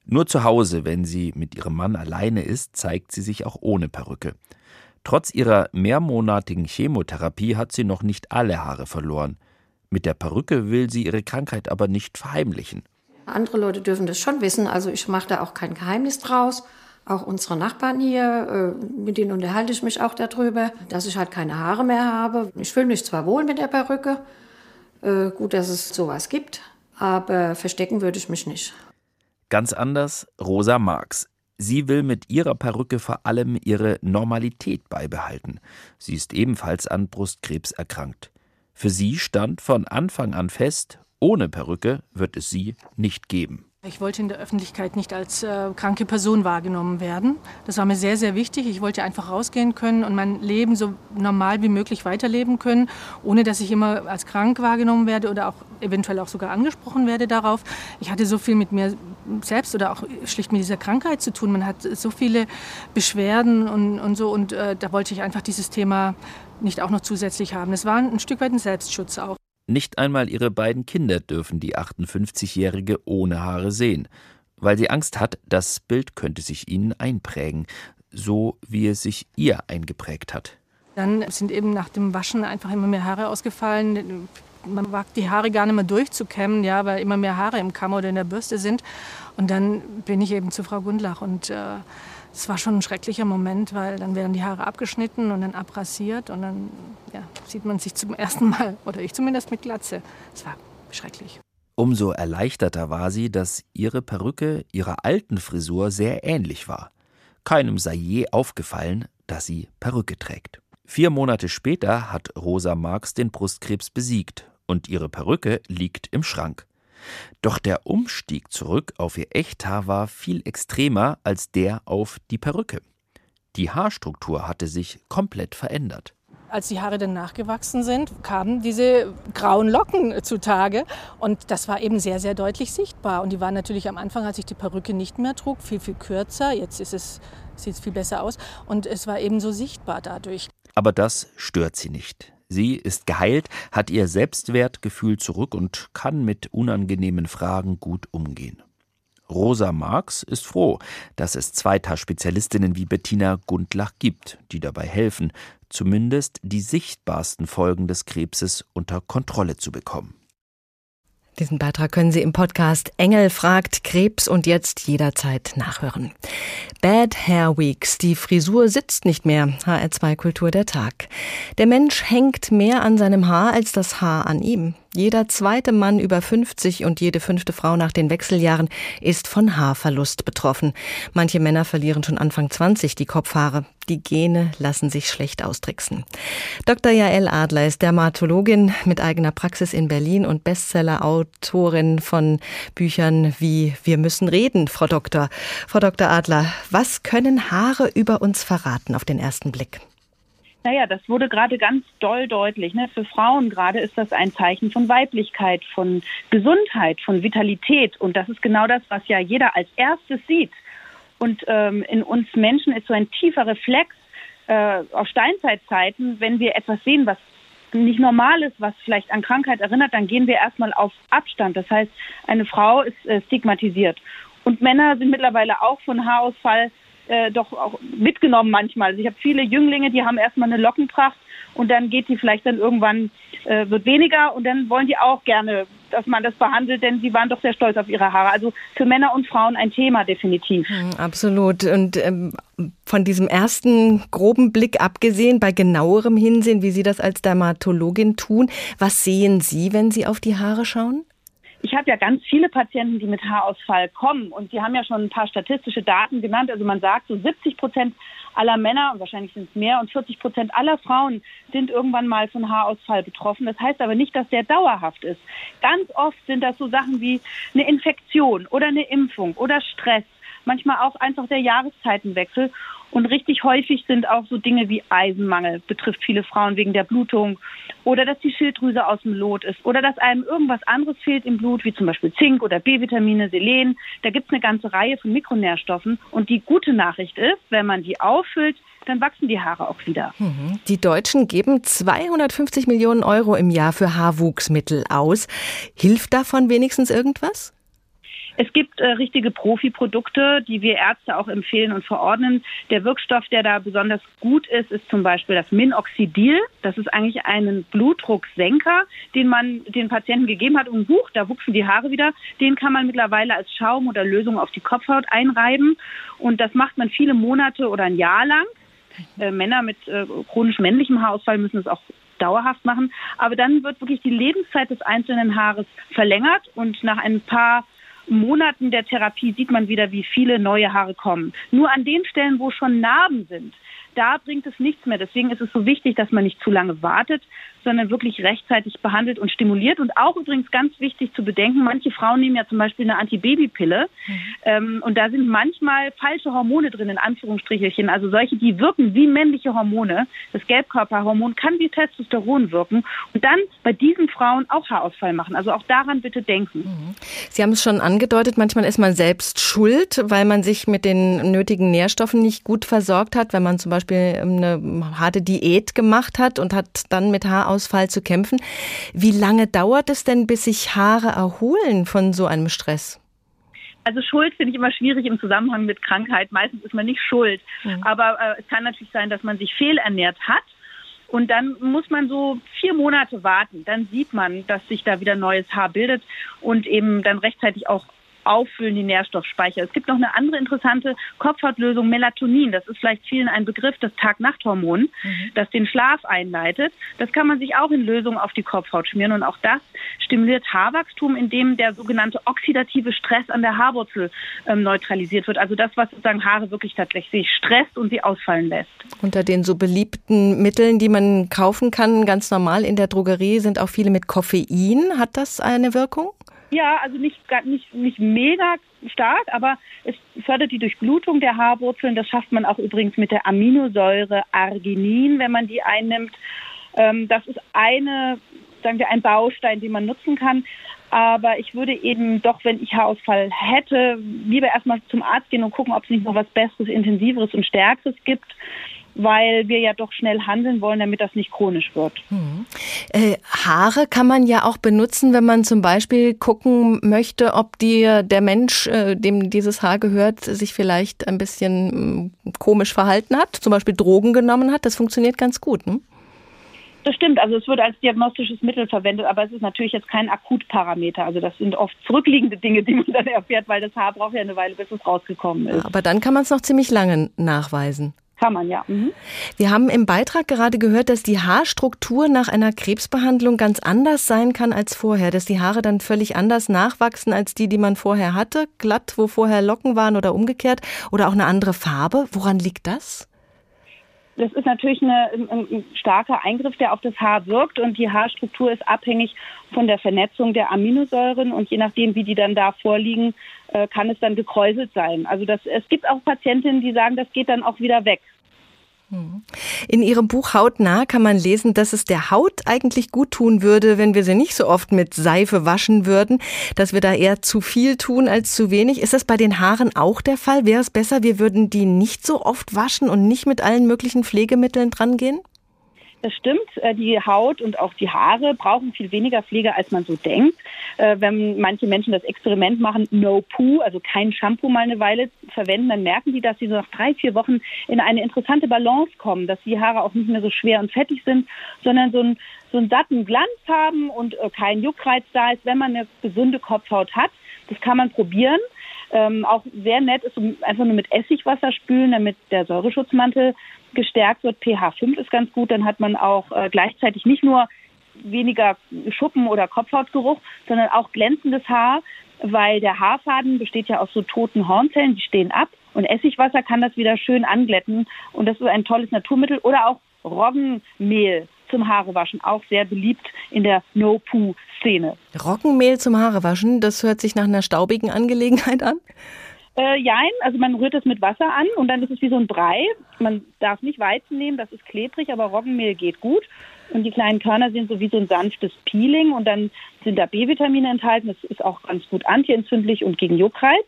Nur zu Hause, wenn sie mit ihrem Mann alleine ist, zeigt sie sich auch ohne Perücke. Trotz ihrer mehrmonatigen Chemotherapie hat sie noch nicht alle Haare verloren. Mit der Perücke will sie ihre Krankheit aber nicht verheimlichen. Andere Leute dürfen das schon wissen, also ich mache da auch kein Geheimnis draus. Auch unsere Nachbarn hier, äh, mit denen unterhalte ich mich auch darüber, dass ich halt keine Haare mehr habe. Ich fühle mich zwar wohl mit der Perücke, äh, gut, dass es sowas gibt, aber verstecken würde ich mich nicht. Ganz anders Rosa Marx. Sie will mit ihrer Perücke vor allem ihre Normalität beibehalten. Sie ist ebenfalls an Brustkrebs erkrankt. Für sie stand von Anfang an fest, ohne Perücke wird es sie nicht geben. Ich wollte in der Öffentlichkeit nicht als äh, kranke Person wahrgenommen werden. Das war mir sehr, sehr wichtig. Ich wollte einfach rausgehen können und mein Leben so normal wie möglich weiterleben können, ohne dass ich immer als krank wahrgenommen werde oder auch eventuell auch sogar angesprochen werde darauf. Ich hatte so viel mit mir selbst oder auch schlicht mit dieser Krankheit zu tun. Man hat so viele Beschwerden und, und so und äh, da wollte ich einfach dieses Thema nicht auch noch zusätzlich haben. Es war ein Stück weit ein Selbstschutz auch. Nicht einmal ihre beiden Kinder dürfen die 58-Jährige ohne Haare sehen, weil sie Angst hat, das Bild könnte sich ihnen einprägen, so wie es sich ihr eingeprägt hat. Dann sind eben nach dem Waschen einfach immer mehr Haare ausgefallen. Man wagt die Haare gar nicht mehr durchzukämmen, ja, weil immer mehr Haare im Kamm oder in der Bürste sind. Und dann bin ich eben zu Frau Gundlach und äh, es war schon ein schrecklicher Moment, weil dann werden die Haare abgeschnitten und dann abrasiert und dann ja, sieht man sich zum ersten Mal, oder ich zumindest mit Glatze. Es war schrecklich. Umso erleichterter war sie, dass ihre Perücke ihrer alten Frisur sehr ähnlich war. Keinem sei je aufgefallen, dass sie Perücke trägt. Vier Monate später hat Rosa Marx den Brustkrebs besiegt und ihre Perücke liegt im Schrank. Doch der Umstieg zurück auf ihr Echthaar war viel extremer als der auf die Perücke. Die Haarstruktur hatte sich komplett verändert. Als die Haare dann nachgewachsen sind, kamen diese grauen Locken zutage. Und das war eben sehr, sehr deutlich sichtbar. Und die waren natürlich am Anfang, als ich die Perücke nicht mehr trug, viel, viel kürzer. Jetzt ist es, sieht es viel besser aus. Und es war eben so sichtbar dadurch. Aber das stört sie nicht. Sie ist geheilt, hat ihr Selbstwertgefühl zurück und kann mit unangenehmen Fragen gut umgehen. Rosa Marx ist froh, dass es Zweiter-Spezialistinnen wie Bettina Gundlach gibt, die dabei helfen, zumindest die sichtbarsten Folgen des Krebses unter Kontrolle zu bekommen. Diesen Beitrag können Sie im Podcast Engel fragt Krebs und jetzt jederzeit nachhören. Bad Hair Weeks. Die Frisur sitzt nicht mehr. HR2 Kultur der Tag. Der Mensch hängt mehr an seinem Haar als das Haar an ihm. Jeder zweite Mann über 50 und jede fünfte Frau nach den Wechseljahren ist von Haarverlust betroffen. Manche Männer verlieren schon Anfang 20 die Kopfhaare. Die Gene lassen sich schlecht austricksen. Dr. Jael Adler ist Dermatologin mit eigener Praxis in Berlin und Bestseller-Autorin von Büchern wie Wir müssen reden, Frau Doktor. Frau Dr. Adler, was können Haare über uns verraten auf den ersten Blick? Naja, das wurde gerade ganz doll deutlich. Ne? Für Frauen gerade ist das ein Zeichen von Weiblichkeit, von Gesundheit, von Vitalität. Und das ist genau das, was ja jeder als erstes sieht. Und ähm, in uns Menschen ist so ein tiefer Reflex äh, auf Steinzeitzeiten, wenn wir etwas sehen, was nicht normal ist, was vielleicht an Krankheit erinnert, dann gehen wir erstmal auf Abstand. Das heißt, eine Frau ist äh, stigmatisiert. Und Männer sind mittlerweile auch von Haarausfall äh, doch auch mitgenommen manchmal. Also ich habe viele Jünglinge, die haben erstmal eine Lockenpracht und dann geht die vielleicht dann irgendwann, äh, wird weniger und dann wollen die auch gerne, dass man das behandelt, denn sie waren doch sehr stolz auf ihre Haare. Also für Männer und Frauen ein Thema definitiv. Hm, absolut. Und ähm, von diesem ersten groben Blick abgesehen, bei genauerem Hinsehen, wie Sie das als Dermatologin tun, was sehen Sie, wenn Sie auf die Haare schauen? Ich habe ja ganz viele Patienten, die mit Haarausfall kommen und die haben ja schon ein paar statistische Daten genannt. Also man sagt, so 70 Prozent aller Männer, und wahrscheinlich sind es mehr, und 40 Prozent aller Frauen sind irgendwann mal von Haarausfall betroffen. Das heißt aber nicht, dass der dauerhaft ist. Ganz oft sind das so Sachen wie eine Infektion oder eine Impfung oder Stress manchmal auch einfach der Jahreszeitenwechsel. Und richtig häufig sind auch so Dinge wie Eisenmangel, betrifft viele Frauen wegen der Blutung oder dass die Schilddrüse aus dem Lot ist oder dass einem irgendwas anderes fehlt im Blut, wie zum Beispiel Zink oder B-Vitamine, Selen. Da gibt es eine ganze Reihe von Mikronährstoffen. Und die gute Nachricht ist, wenn man die auffüllt, dann wachsen die Haare auch wieder. Mhm. Die Deutschen geben 250 Millionen Euro im Jahr für Haarwuchsmittel aus. Hilft davon wenigstens irgendwas? Es gibt äh, richtige Profiprodukte, die wir Ärzte auch empfehlen und verordnen. Der Wirkstoff, der da besonders gut ist, ist zum Beispiel das Minoxidil. Das ist eigentlich ein Blutdrucksenker, den man den Patienten gegeben hat. Und Buch, da wuchsen die Haare wieder. Den kann man mittlerweile als Schaum oder Lösung auf die Kopfhaut einreiben. Und das macht man viele Monate oder ein Jahr lang. Äh, Männer mit äh, chronisch männlichem Haarausfall müssen es auch dauerhaft machen. Aber dann wird wirklich die Lebenszeit des einzelnen Haares verlängert und nach ein paar Monaten der Therapie sieht man wieder, wie viele neue Haare kommen. Nur an den Stellen, wo schon Narben sind, da bringt es nichts mehr. Deswegen ist es so wichtig, dass man nicht zu lange wartet, sondern wirklich rechtzeitig behandelt und stimuliert. Und auch übrigens ganz wichtig zu bedenken, manche Frauen nehmen ja zum Beispiel eine Antibabypille mhm. ähm, und da sind manchmal falsche Hormone drin, in Anführungsstrichelchen, also solche, die wirken wie männliche Hormone. Das Gelbkörperhormon kann wie Testosteron wirken und dann bei diesen Frauen auch Haarausfall machen. Also auch daran bitte denken. Mhm. Sie haben es schon angedeutet, manchmal ist man selbst schuld, weil man sich mit den nötigen Nährstoffen nicht gut versorgt hat, wenn man zum Beispiel eine harte Diät gemacht hat und hat dann mit Haarausfall Haarausfall zu kämpfen. Wie lange dauert es denn, bis sich Haare erholen von so einem Stress? Also Schuld finde ich immer schwierig im Zusammenhang mit Krankheit. Meistens ist man nicht schuld. Mhm. Aber äh, es kann natürlich sein, dass man sich fehlernährt hat. Und dann muss man so vier Monate warten. Dann sieht man, dass sich da wieder neues Haar bildet und eben dann rechtzeitig auch auffüllen, die Nährstoffspeicher. Es gibt noch eine andere interessante Kopfhautlösung, Melatonin. Das ist vielleicht vielen ein Begriff, das Tag-Nacht-Hormon, mhm. das den Schlaf einleitet. Das kann man sich auch in Lösungen auf die Kopfhaut schmieren und auch das stimuliert Haarwachstum, indem der sogenannte oxidative Stress an der Haarwurzel ähm, neutralisiert wird. Also das, was sozusagen Haare wirklich tatsächlich stresst und sie ausfallen lässt. Unter den so beliebten Mitteln, die man kaufen kann, ganz normal in der Drogerie, sind auch viele mit Koffein. Hat das eine Wirkung? Ja, also nicht, nicht, nicht mega stark, aber es fördert die Durchblutung der Haarwurzeln. Das schafft man auch übrigens mit der Aminosäure Arginin, wenn man die einnimmt. Ähm, das ist eine, sagen wir, ein Baustein, den man nutzen kann. Aber ich würde eben doch, wenn ich Haarausfall hätte, lieber erstmal zum Arzt gehen und gucken, ob es nicht noch was Besseres, Intensiveres und Stärkeres gibt weil wir ja doch schnell handeln wollen, damit das nicht chronisch wird. Hm. Äh, Haare kann man ja auch benutzen, wenn man zum Beispiel gucken möchte, ob die, der Mensch, äh, dem dieses Haar gehört, sich vielleicht ein bisschen äh, komisch verhalten hat, zum Beispiel Drogen genommen hat. Das funktioniert ganz gut. Ne? Das stimmt, also es wird als diagnostisches Mittel verwendet, aber es ist natürlich jetzt kein Akutparameter. Also das sind oft zurückliegende Dinge, die man dann erfährt, weil das Haar braucht ja eine Weile, bis es rausgekommen ist. Aber dann kann man es noch ziemlich lange nachweisen. Kann man, ja. Mhm. Wir haben im Beitrag gerade gehört, dass die Haarstruktur nach einer Krebsbehandlung ganz anders sein kann als vorher, dass die Haare dann völlig anders nachwachsen als die, die man vorher hatte, glatt, wo vorher Locken waren oder umgekehrt, oder auch eine andere Farbe. Woran liegt das? Das ist natürlich eine, ein, ein starker Eingriff, der auf das Haar wirkt und die Haarstruktur ist abhängig von der Vernetzung der Aminosäuren und je nachdem, wie die dann da vorliegen, äh, kann es dann gekräuselt sein. Also das, es gibt auch Patientinnen, die sagen, das geht dann auch wieder weg. In Ihrem Buch Hautnah kann man lesen, dass es der Haut eigentlich gut tun würde, wenn wir sie nicht so oft mit Seife waschen würden, dass wir da eher zu viel tun als zu wenig. Ist das bei den Haaren auch der Fall? Wäre es besser, wir würden die nicht so oft waschen und nicht mit allen möglichen Pflegemitteln drangehen? Das stimmt. Äh, die Haut und auch die Haare brauchen viel weniger Pflege, als man so denkt. Äh, wenn manche Menschen das Experiment machen, No Poo, also kein Shampoo mal eine Weile verwenden, dann merken die, dass sie so nach drei, vier Wochen in eine interessante Balance kommen, dass die Haare auch nicht mehr so schwer und fettig sind, sondern so einen, so einen satten Glanz haben und äh, kein Juckreiz da ist, wenn man eine gesunde Kopfhaut hat. Das kann man probieren. Ähm, auch sehr nett ist einfach nur mit Essigwasser spülen, damit der Säureschutzmantel gestärkt wird. pH 5 ist ganz gut. Dann hat man auch äh, gleichzeitig nicht nur weniger Schuppen oder Kopfhautgeruch, sondern auch glänzendes Haar, weil der Haarfaden besteht ja aus so toten Hornzellen, die stehen ab und Essigwasser kann das wieder schön anglätten und das ist ein tolles Naturmittel oder auch Roggenmehl zum Haarewaschen, auch sehr beliebt in der No-Poo-Szene. Roggenmehl zum Haarewaschen, das hört sich nach einer staubigen Angelegenheit an? Äh, jein, also man rührt es mit Wasser an und dann ist es wie so ein Brei. Man darf nicht Weizen nehmen, das ist klebrig, aber Roggenmehl geht gut. Und die kleinen Körner sind so wie so ein sanftes Peeling und dann sind da B-Vitamine enthalten. Das ist auch ganz gut antientzündlich und gegen Juckreiz.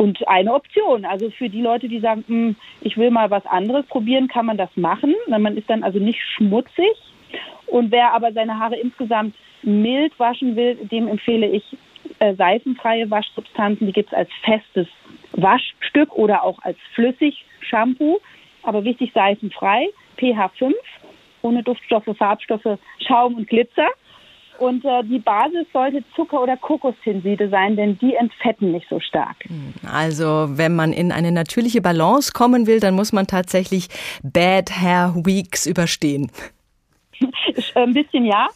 Und eine Option, also für die Leute, die sagen, hm, ich will mal was anderes probieren, kann man das machen. Man ist dann also nicht schmutzig. Und wer aber seine Haare insgesamt mild waschen will, dem empfehle ich äh, seifenfreie Waschsubstanzen. Die gibt es als festes Waschstück oder auch als Flüssig-Shampoo. Aber wichtig, seifenfrei, pH 5, ohne Duftstoffe, Farbstoffe, Schaum und Glitzer. Und äh, die Basis sollte Zucker- oder Kokostinside sein, denn die entfetten nicht so stark. Also, wenn man in eine natürliche Balance kommen will, dann muss man tatsächlich Bad Hair Weeks überstehen. (laughs) Ein bisschen ja.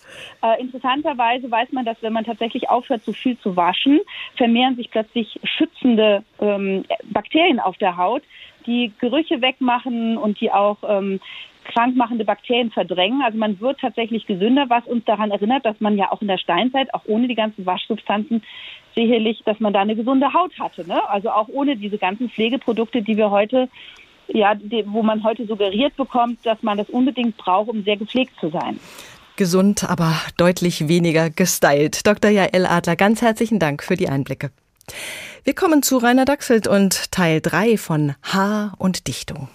Äh, interessanterweise weiß man, dass wenn man tatsächlich aufhört, so viel zu waschen, vermehren sich plötzlich schützende ähm, Bakterien auf der Haut, die Gerüche wegmachen und die auch ähm, krankmachende Bakterien verdrängen. Also man wird tatsächlich gesünder, was uns daran erinnert, dass man ja auch in der Steinzeit, auch ohne die ganzen Waschsubstanzen, sicherlich, dass man da eine gesunde Haut hatte. Ne? Also auch ohne diese ganzen Pflegeprodukte, die wir heute, ja, wo man heute suggeriert bekommt, dass man das unbedingt braucht, um sehr gepflegt zu sein. Gesund, aber deutlich weniger gestylt. Dr. Jael Adler, ganz herzlichen Dank für die Einblicke. Wir kommen zu Rainer Dachselt und Teil 3 von Haar und Dichtung.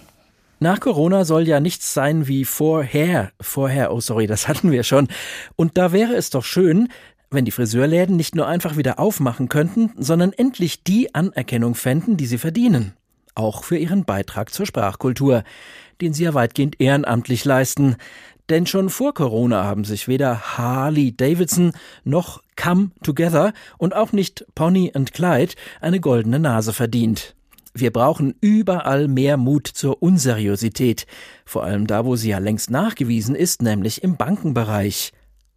Nach Corona soll ja nichts sein wie vorher. Vorher, oh sorry, das (laughs) hatten wir schon. Und da wäre es doch schön, wenn die Friseurläden nicht nur einfach wieder aufmachen könnten, sondern endlich die Anerkennung fänden, die sie verdienen. Auch für ihren Beitrag zur Sprachkultur, den sie ja weitgehend ehrenamtlich leisten. Denn schon vor Corona haben sich weder Harley Davidson noch Come Together und auch nicht Pony and Clyde eine goldene Nase verdient. Wir brauchen überall mehr Mut zur Unseriosität, vor allem da, wo sie ja längst nachgewiesen ist, nämlich im Bankenbereich.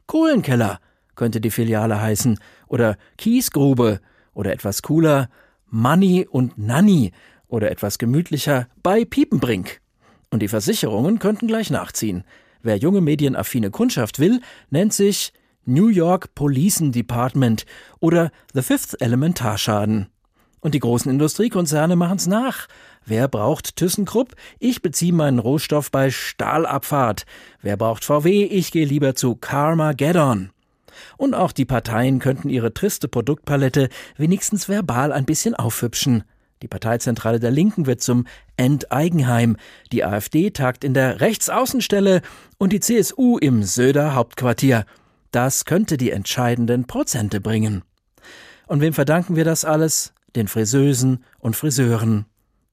Kohlenkeller könnte die Filiale heißen, oder Kiesgrube, oder etwas cooler Money und Nanny, oder etwas gemütlicher bei Piepenbrink. Und die Versicherungen könnten gleich nachziehen. Wer junge medienaffine Kundschaft will, nennt sich New York Policen Department oder The Fifth Elementarschaden. Und die großen Industriekonzerne machen's nach. Wer braucht ThyssenKrupp? Ich beziehe meinen Rohstoff bei Stahlabfahrt. Wer braucht VW? Ich gehe lieber zu Carmageddon. Und auch die Parteien könnten ihre triste Produktpalette wenigstens verbal ein bisschen aufhübschen. Die Parteizentrale der Linken wird zum Enteigenheim, die AfD tagt in der Rechtsaußenstelle und die CSU im Söder Hauptquartier. Das könnte die entscheidenden Prozente bringen. Und wem verdanken wir das alles? Den Friseusen und Friseuren.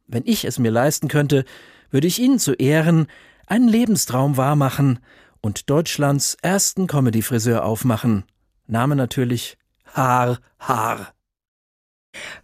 Wenn ich es mir leisten könnte, würde ich Ihnen zu Ehren einen Lebenstraum wahrmachen und Deutschlands ersten Comedy-Friseur aufmachen. Name natürlich Haar Haar.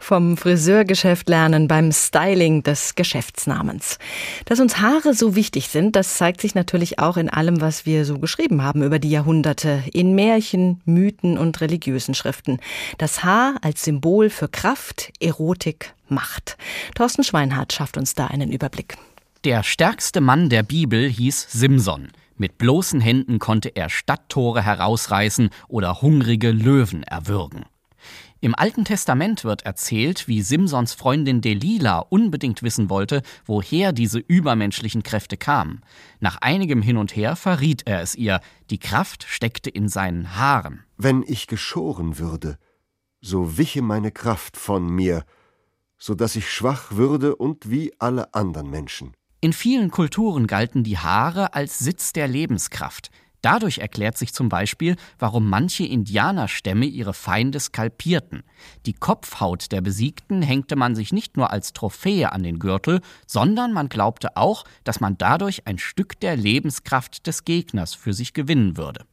Vom Friseurgeschäft lernen beim Styling des Geschäftsnamens. Dass uns Haare so wichtig sind, das zeigt sich natürlich auch in allem, was wir so geschrieben haben über die Jahrhunderte, in Märchen, Mythen und religiösen Schriften. Das Haar als Symbol für Kraft, Erotik, Macht. Thorsten Schweinhardt schafft uns da einen Überblick. Der stärkste Mann der Bibel hieß Simson. Mit bloßen Händen konnte er Stadttore herausreißen oder hungrige Löwen erwürgen. Im Alten Testament wird erzählt, wie Simsons Freundin Delila unbedingt wissen wollte, woher diese übermenschlichen Kräfte kamen. Nach einigem Hin und Her verriet er es ihr, die Kraft steckte in seinen Haaren. Wenn ich geschoren würde, so wiche meine Kraft von mir, so dass ich schwach würde und wie alle anderen Menschen. In vielen Kulturen galten die Haare als Sitz der Lebenskraft. Dadurch erklärt sich zum Beispiel, warum manche Indianerstämme ihre Feinde skalpierten. Die Kopfhaut der Besiegten hängte man sich nicht nur als Trophäe an den Gürtel, sondern man glaubte auch, dass man dadurch ein Stück der Lebenskraft des Gegners für sich gewinnen würde.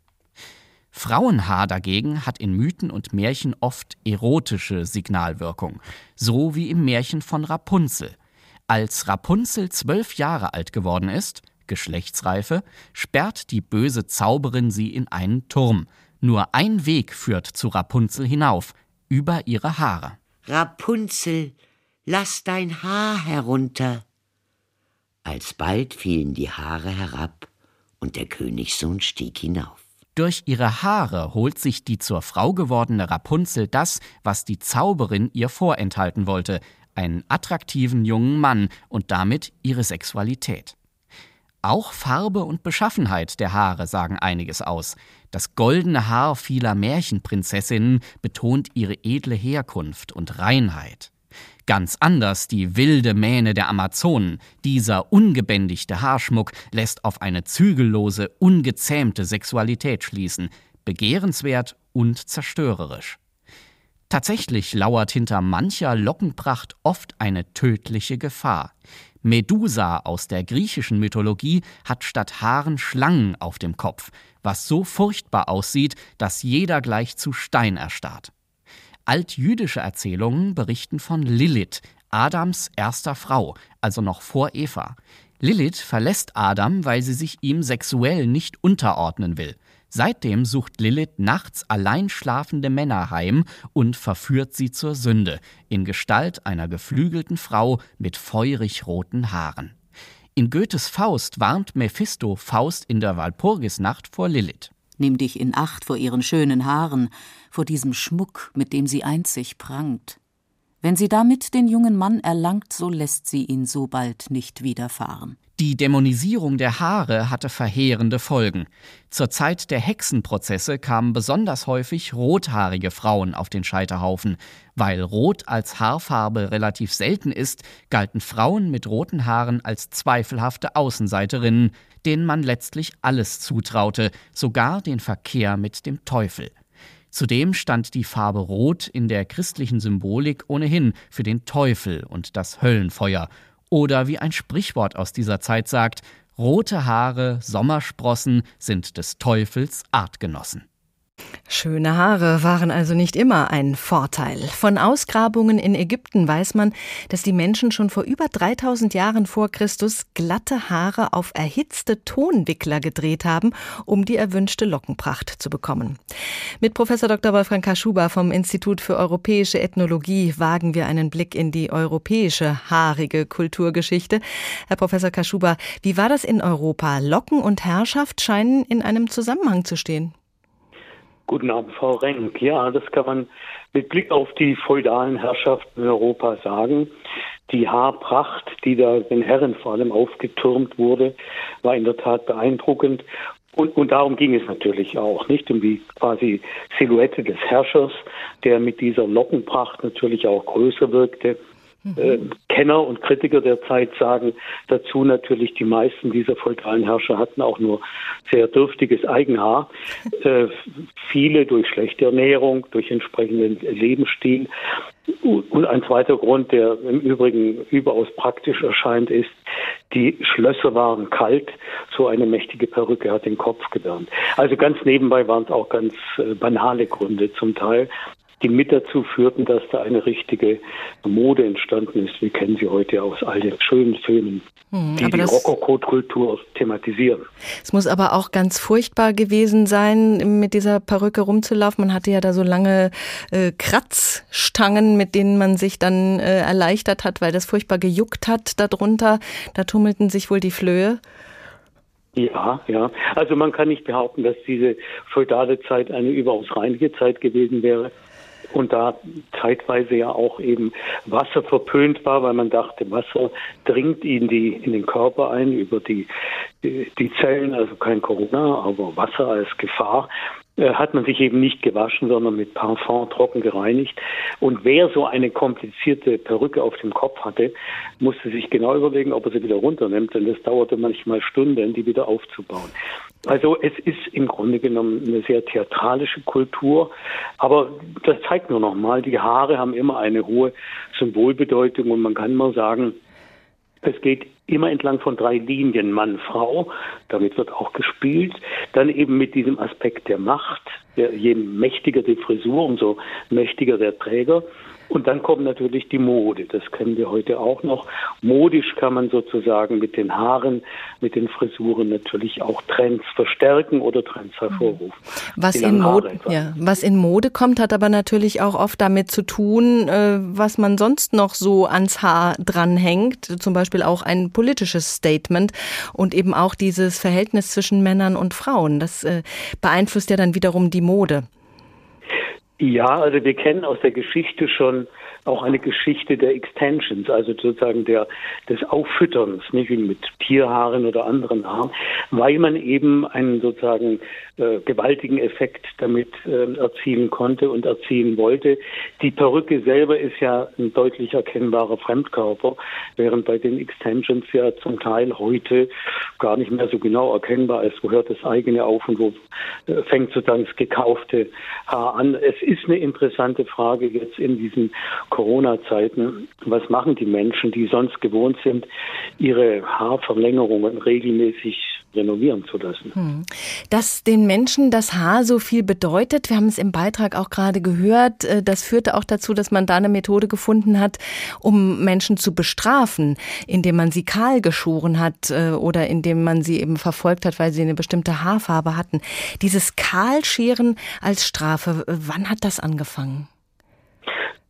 Frauenhaar dagegen hat in Mythen und Märchen oft erotische Signalwirkung, so wie im Märchen von Rapunzel. Als Rapunzel zwölf Jahre alt geworden ist, Geschlechtsreife, sperrt die böse Zauberin sie in einen Turm. Nur ein Weg führt zu Rapunzel hinauf, über ihre Haare. Rapunzel, lass dein Haar herunter. Alsbald fielen die Haare herab, und der Königssohn stieg hinauf. Durch ihre Haare holt sich die zur Frau gewordene Rapunzel das, was die Zauberin ihr vorenthalten wollte, einen attraktiven jungen Mann und damit ihre Sexualität. Auch Farbe und Beschaffenheit der Haare sagen einiges aus. Das goldene Haar vieler Märchenprinzessinnen betont ihre edle Herkunft und Reinheit. Ganz anders die wilde Mähne der Amazonen. Dieser ungebändigte Haarschmuck lässt auf eine zügellose, ungezähmte Sexualität schließen, begehrenswert und zerstörerisch. Tatsächlich lauert hinter mancher Lockenpracht oft eine tödliche Gefahr. Medusa aus der griechischen Mythologie hat statt Haaren Schlangen auf dem Kopf, was so furchtbar aussieht, dass jeder gleich zu Stein erstarrt. Altjüdische Erzählungen berichten von Lilith, Adams erster Frau, also noch vor Eva. Lilith verlässt Adam, weil sie sich ihm sexuell nicht unterordnen will. Seitdem sucht Lilith nachts allein schlafende Männer heim und verführt sie zur Sünde, in Gestalt einer geflügelten Frau mit feurig roten Haaren. In Goethes Faust warnt Mephisto Faust in der Walpurgisnacht vor Lilith. Nimm dich in Acht vor ihren schönen Haaren, vor diesem Schmuck, mit dem sie einzig prangt. Wenn sie damit den jungen Mann erlangt, so lässt sie ihn so bald nicht widerfahren. Die Dämonisierung der Haare hatte verheerende Folgen. Zur Zeit der Hexenprozesse kamen besonders häufig rothaarige Frauen auf den Scheiterhaufen. Weil Rot als Haarfarbe relativ selten ist, galten Frauen mit roten Haaren als zweifelhafte Außenseiterinnen, denen man letztlich alles zutraute, sogar den Verkehr mit dem Teufel. Zudem stand die Farbe Rot in der christlichen Symbolik ohnehin für den Teufel und das Höllenfeuer. Oder wie ein Sprichwort aus dieser Zeit sagt, rote Haare, Sommersprossen sind des Teufels Artgenossen. Schöne Haare waren also nicht immer ein Vorteil. Von Ausgrabungen in Ägypten weiß man, dass die Menschen schon vor über 3000 Jahren vor Christus glatte Haare auf erhitzte Tonwickler gedreht haben, um die erwünschte Lockenpracht zu bekommen. Mit Professor Dr. Wolfgang Kaschuba vom Institut für europäische Ethnologie wagen wir einen Blick in die europäische haarige Kulturgeschichte. Herr Professor Kaschuba, wie war das in Europa? Locken und Herrschaft scheinen in einem Zusammenhang zu stehen. Guten Abend, Frau Renk. Ja, das kann man mit Blick auf die feudalen Herrschaften in Europa sagen. Die Haarpracht, die da den Herren vor allem aufgetürmt wurde, war in der Tat beeindruckend. Und, und darum ging es natürlich auch, nicht um die quasi Silhouette des Herrschers, der mit dieser Lockenpracht natürlich auch größer wirkte. Äh, Kenner und Kritiker der Zeit sagen dazu natürlich, die meisten dieser feudalen Herrscher hatten auch nur sehr dürftiges Eigenhaar. (laughs) Äh, viele durch schlechte Ernährung, durch entsprechenden Lebensstil. Und ein zweiter Grund, der im Übrigen überaus praktisch erscheint, ist, die Schlösser waren kalt, so eine mächtige Perücke hat den Kopf gewärmt. Also ganz nebenbei waren es auch ganz äh, banale Gründe zum Teil die mit dazu führten, dass da eine richtige Mode entstanden ist. Wir kennen sie heute aus all den schönen Filmen, hm, die die Rokoko-Kultur thematisieren. Es muss aber auch ganz furchtbar gewesen sein, mit dieser Perücke rumzulaufen. Man hatte ja da so lange äh, Kratzstangen, mit denen man sich dann äh, erleichtert hat, weil das furchtbar gejuckt hat darunter. Da tummelten sich wohl die Flöhe. Ja, ja. Also man kann nicht behaupten, dass diese feudale Zeit eine überaus reinige Zeit gewesen wäre und da zeitweise ja auch eben Wasser verpönt war, weil man dachte, Wasser dringt in die in den Körper ein über die die Zellen, also kein Corona, aber Wasser als Gefahr hat man sich eben nicht gewaschen, sondern mit Parfum trocken gereinigt. Und wer so eine komplizierte Perücke auf dem Kopf hatte, musste sich genau überlegen, ob er sie wieder runternimmt, denn das dauerte manchmal Stunden, die wieder aufzubauen. Also es ist im Grunde genommen eine sehr theatralische Kultur, aber das zeigt nur noch mal, die Haare haben immer eine hohe Symbolbedeutung und man kann mal sagen, es geht immer entlang von drei Linien Mann, Frau. Damit wird auch gespielt. Dann eben mit diesem Aspekt der Macht. je mächtiger die Frisur, umso mächtiger der Träger. Und dann kommt natürlich die Mode. Das kennen wir heute auch noch. Modisch kann man sozusagen mit den Haaren, mit den Frisuren natürlich auch Trends verstärken oder Trends hervorrufen. Was in, Mode, ja, was in Mode kommt, hat aber natürlich auch oft damit zu tun, äh, was man sonst noch so ans Haar dranhängt. Zum Beispiel auch ein politisches Statement und eben auch dieses Verhältnis zwischen Männern und Frauen. Das äh, beeinflusst ja dann wiederum die Mode. Ja, also wir kennen aus der Geschichte schon auch eine Geschichte der Extensions, also sozusagen der, des Auffütterns, nicht wie mit Tierhaaren oder anderen Haaren, weil man eben einen sozusagen äh, gewaltigen Effekt damit äh, erzielen konnte und erzielen wollte. Die Perücke selber ist ja ein deutlich erkennbarer Fremdkörper, während bei den Extensions ja zum Teil heute gar nicht mehr so genau erkennbar ist, wo hört das eigene auf und wo äh, fängt sozusagen das gekaufte Haar an. Es ist eine interessante Frage jetzt in diesen Corona-Zeiten. Was machen die Menschen, die sonst gewohnt sind, ihre Haarverlängerungen regelmäßig renovieren zu lassen? Hm. Dass den Menschen das Haar so viel bedeutet, wir haben es im Beitrag auch gerade gehört, äh, das führte auch dazu, dass man da eine Methode gefunden hat, um Menschen zu bestrafen, indem man sie kahl geschoren hat äh, oder indem man sie eben verfolgt hat, weil sie eine bestimmte Haarfarbe hatten. Dieses Kahlscheren als Strafe, wann hat das angefangen?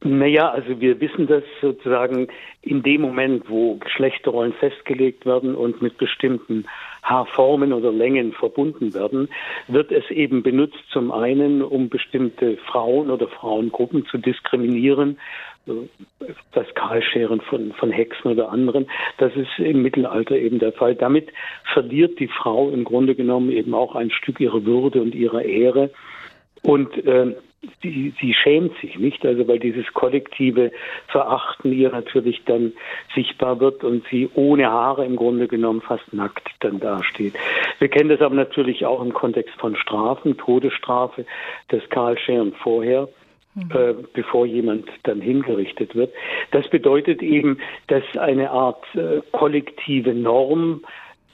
Naja, also wir wissen das sozusagen in dem Moment, wo Geschlechterrollen festgelegt werden und mit bestimmten Haarformen oder Längen verbunden werden, wird es eben benutzt zum einen, um bestimmte Frauen oder Frauengruppen zu diskriminieren, das Kahlscheren von, von Hexen oder anderen. Das ist im Mittelalter eben der Fall. Damit verliert die Frau im Grunde genommen eben auch ein Stück ihrer Würde und ihrer Ehre. Und äh, sie, sie schämt sich nicht, also weil dieses kollektive Verachten ihr natürlich dann sichtbar wird und sie ohne Haare im Grunde genommen fast nackt dann dasteht. Wir kennen das aber natürlich auch im Kontext von Strafen, Todesstrafe, das Kahlscheren vorher. Mhm. Äh, bevor jemand dann hingerichtet wird. Das bedeutet eben, dass eine Art äh, kollektive Norm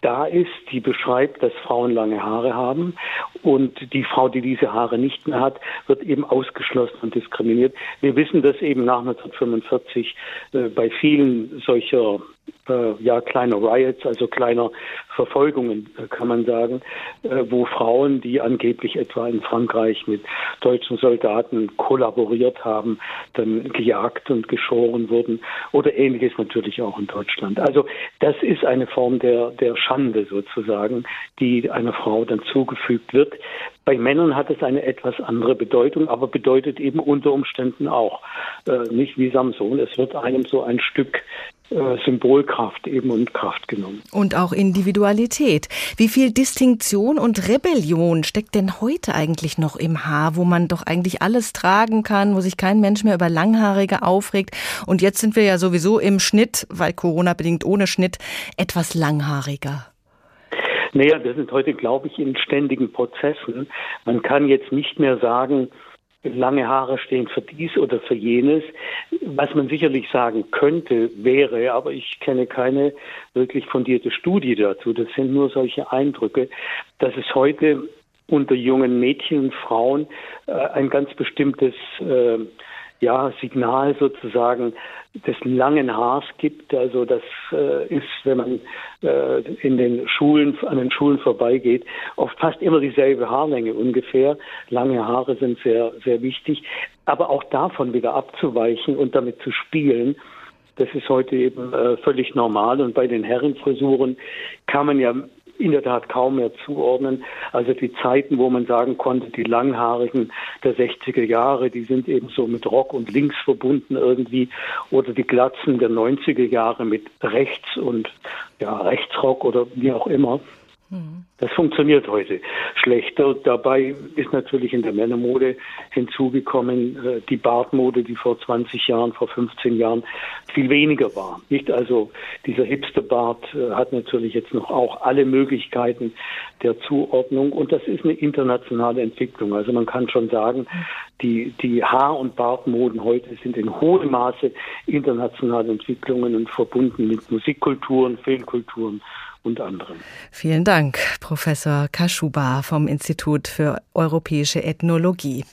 da ist, die beschreibt, dass Frauen lange Haare haben und die Frau, die diese Haare nicht mehr hat, wird eben ausgeschlossen und diskriminiert. Wir wissen das eben nach 1945 äh, bei vielen solcher äh, ja kleiner Riots, also kleiner Verfolgungen, äh, kann man sagen, äh, wo Frauen, die angeblich etwa in Frankreich mit deutschen Soldaten kollaboriert haben, dann gejagt und geschoren wurden oder ähnliches natürlich auch in Deutschland. Also das ist eine Form der, der Schande sozusagen, die einer Frau dann zugefügt wird. Bei Männern hat es eine etwas andere Bedeutung, aber bedeutet eben unter Umständen auch, äh, nicht wie Samson, es wird einem so ein Stück Symbolkraft eben und Kraft genommen. Und auch Individualität. Wie viel Distinktion und Rebellion steckt denn heute eigentlich noch im Haar, wo man doch eigentlich alles tragen kann, wo sich kein Mensch mehr über Langhaarige aufregt? Und jetzt sind wir ja sowieso im Schnitt, weil Corona bedingt ohne Schnitt, etwas langhaariger. Naja, wir sind heute, glaube ich, in ständigen Prozessen. Man kann jetzt nicht mehr sagen, lange Haare stehen für dies oder für jenes. Was man sicherlich sagen könnte, wäre, aber ich kenne keine wirklich fundierte Studie dazu, das sind nur solche Eindrücke, dass es heute unter jungen Mädchen und Frauen äh, ein ganz bestimmtes äh, ja, Signal sozusagen des langen Haars gibt. Also das äh, ist, wenn man äh, in den Schulen, an den Schulen vorbeigeht, oft fast immer dieselbe Haarlänge ungefähr. Lange Haare sind sehr, sehr wichtig. Aber auch davon wieder abzuweichen und damit zu spielen, das ist heute eben äh, völlig normal. Und bei den Herrenfrisuren kann man ja in der Tat kaum mehr zuordnen. Also die Zeiten, wo man sagen konnte, die Langhaarigen der 60er Jahre, die sind eben so mit Rock und Links verbunden irgendwie oder die Glatzen der 90er Jahre mit Rechts und ja, Rechtsrock oder wie auch immer. Das funktioniert heute schlechter. Dabei ist natürlich in der Männermode hinzugekommen äh, die Bartmode, die vor 20 Jahren, vor 15 Jahren viel weniger war. Nicht also dieser Hipsterbart äh, hat natürlich jetzt noch auch alle Möglichkeiten der Zuordnung und das ist eine internationale Entwicklung. Also man kann schon sagen, die, die Haar- und Bartmoden heute sind in hohem Maße internationale Entwicklungen und verbunden mit Musikkulturen, Filmkulturen und anderen. Vielen Dank, Professor Kaschuba vom Institut für Europäische Ethnologie.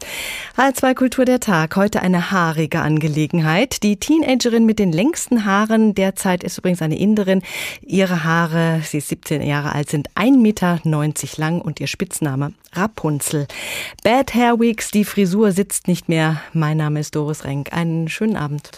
H2 Kultur der Tag, heute eine haarige Angelegenheit. Die Teenagerin mit den längsten Haaren derzeit ist übrigens eine Inderin. Ihre Haare, sie ist 17 Jahre alt, sind 1,90 Meter lang und ihr Spitzname Rapunzel. Bad Hair Weeks, die Frisur sitzt nicht mehr. Mein Name ist Doris Renk. Einen schönen Abend.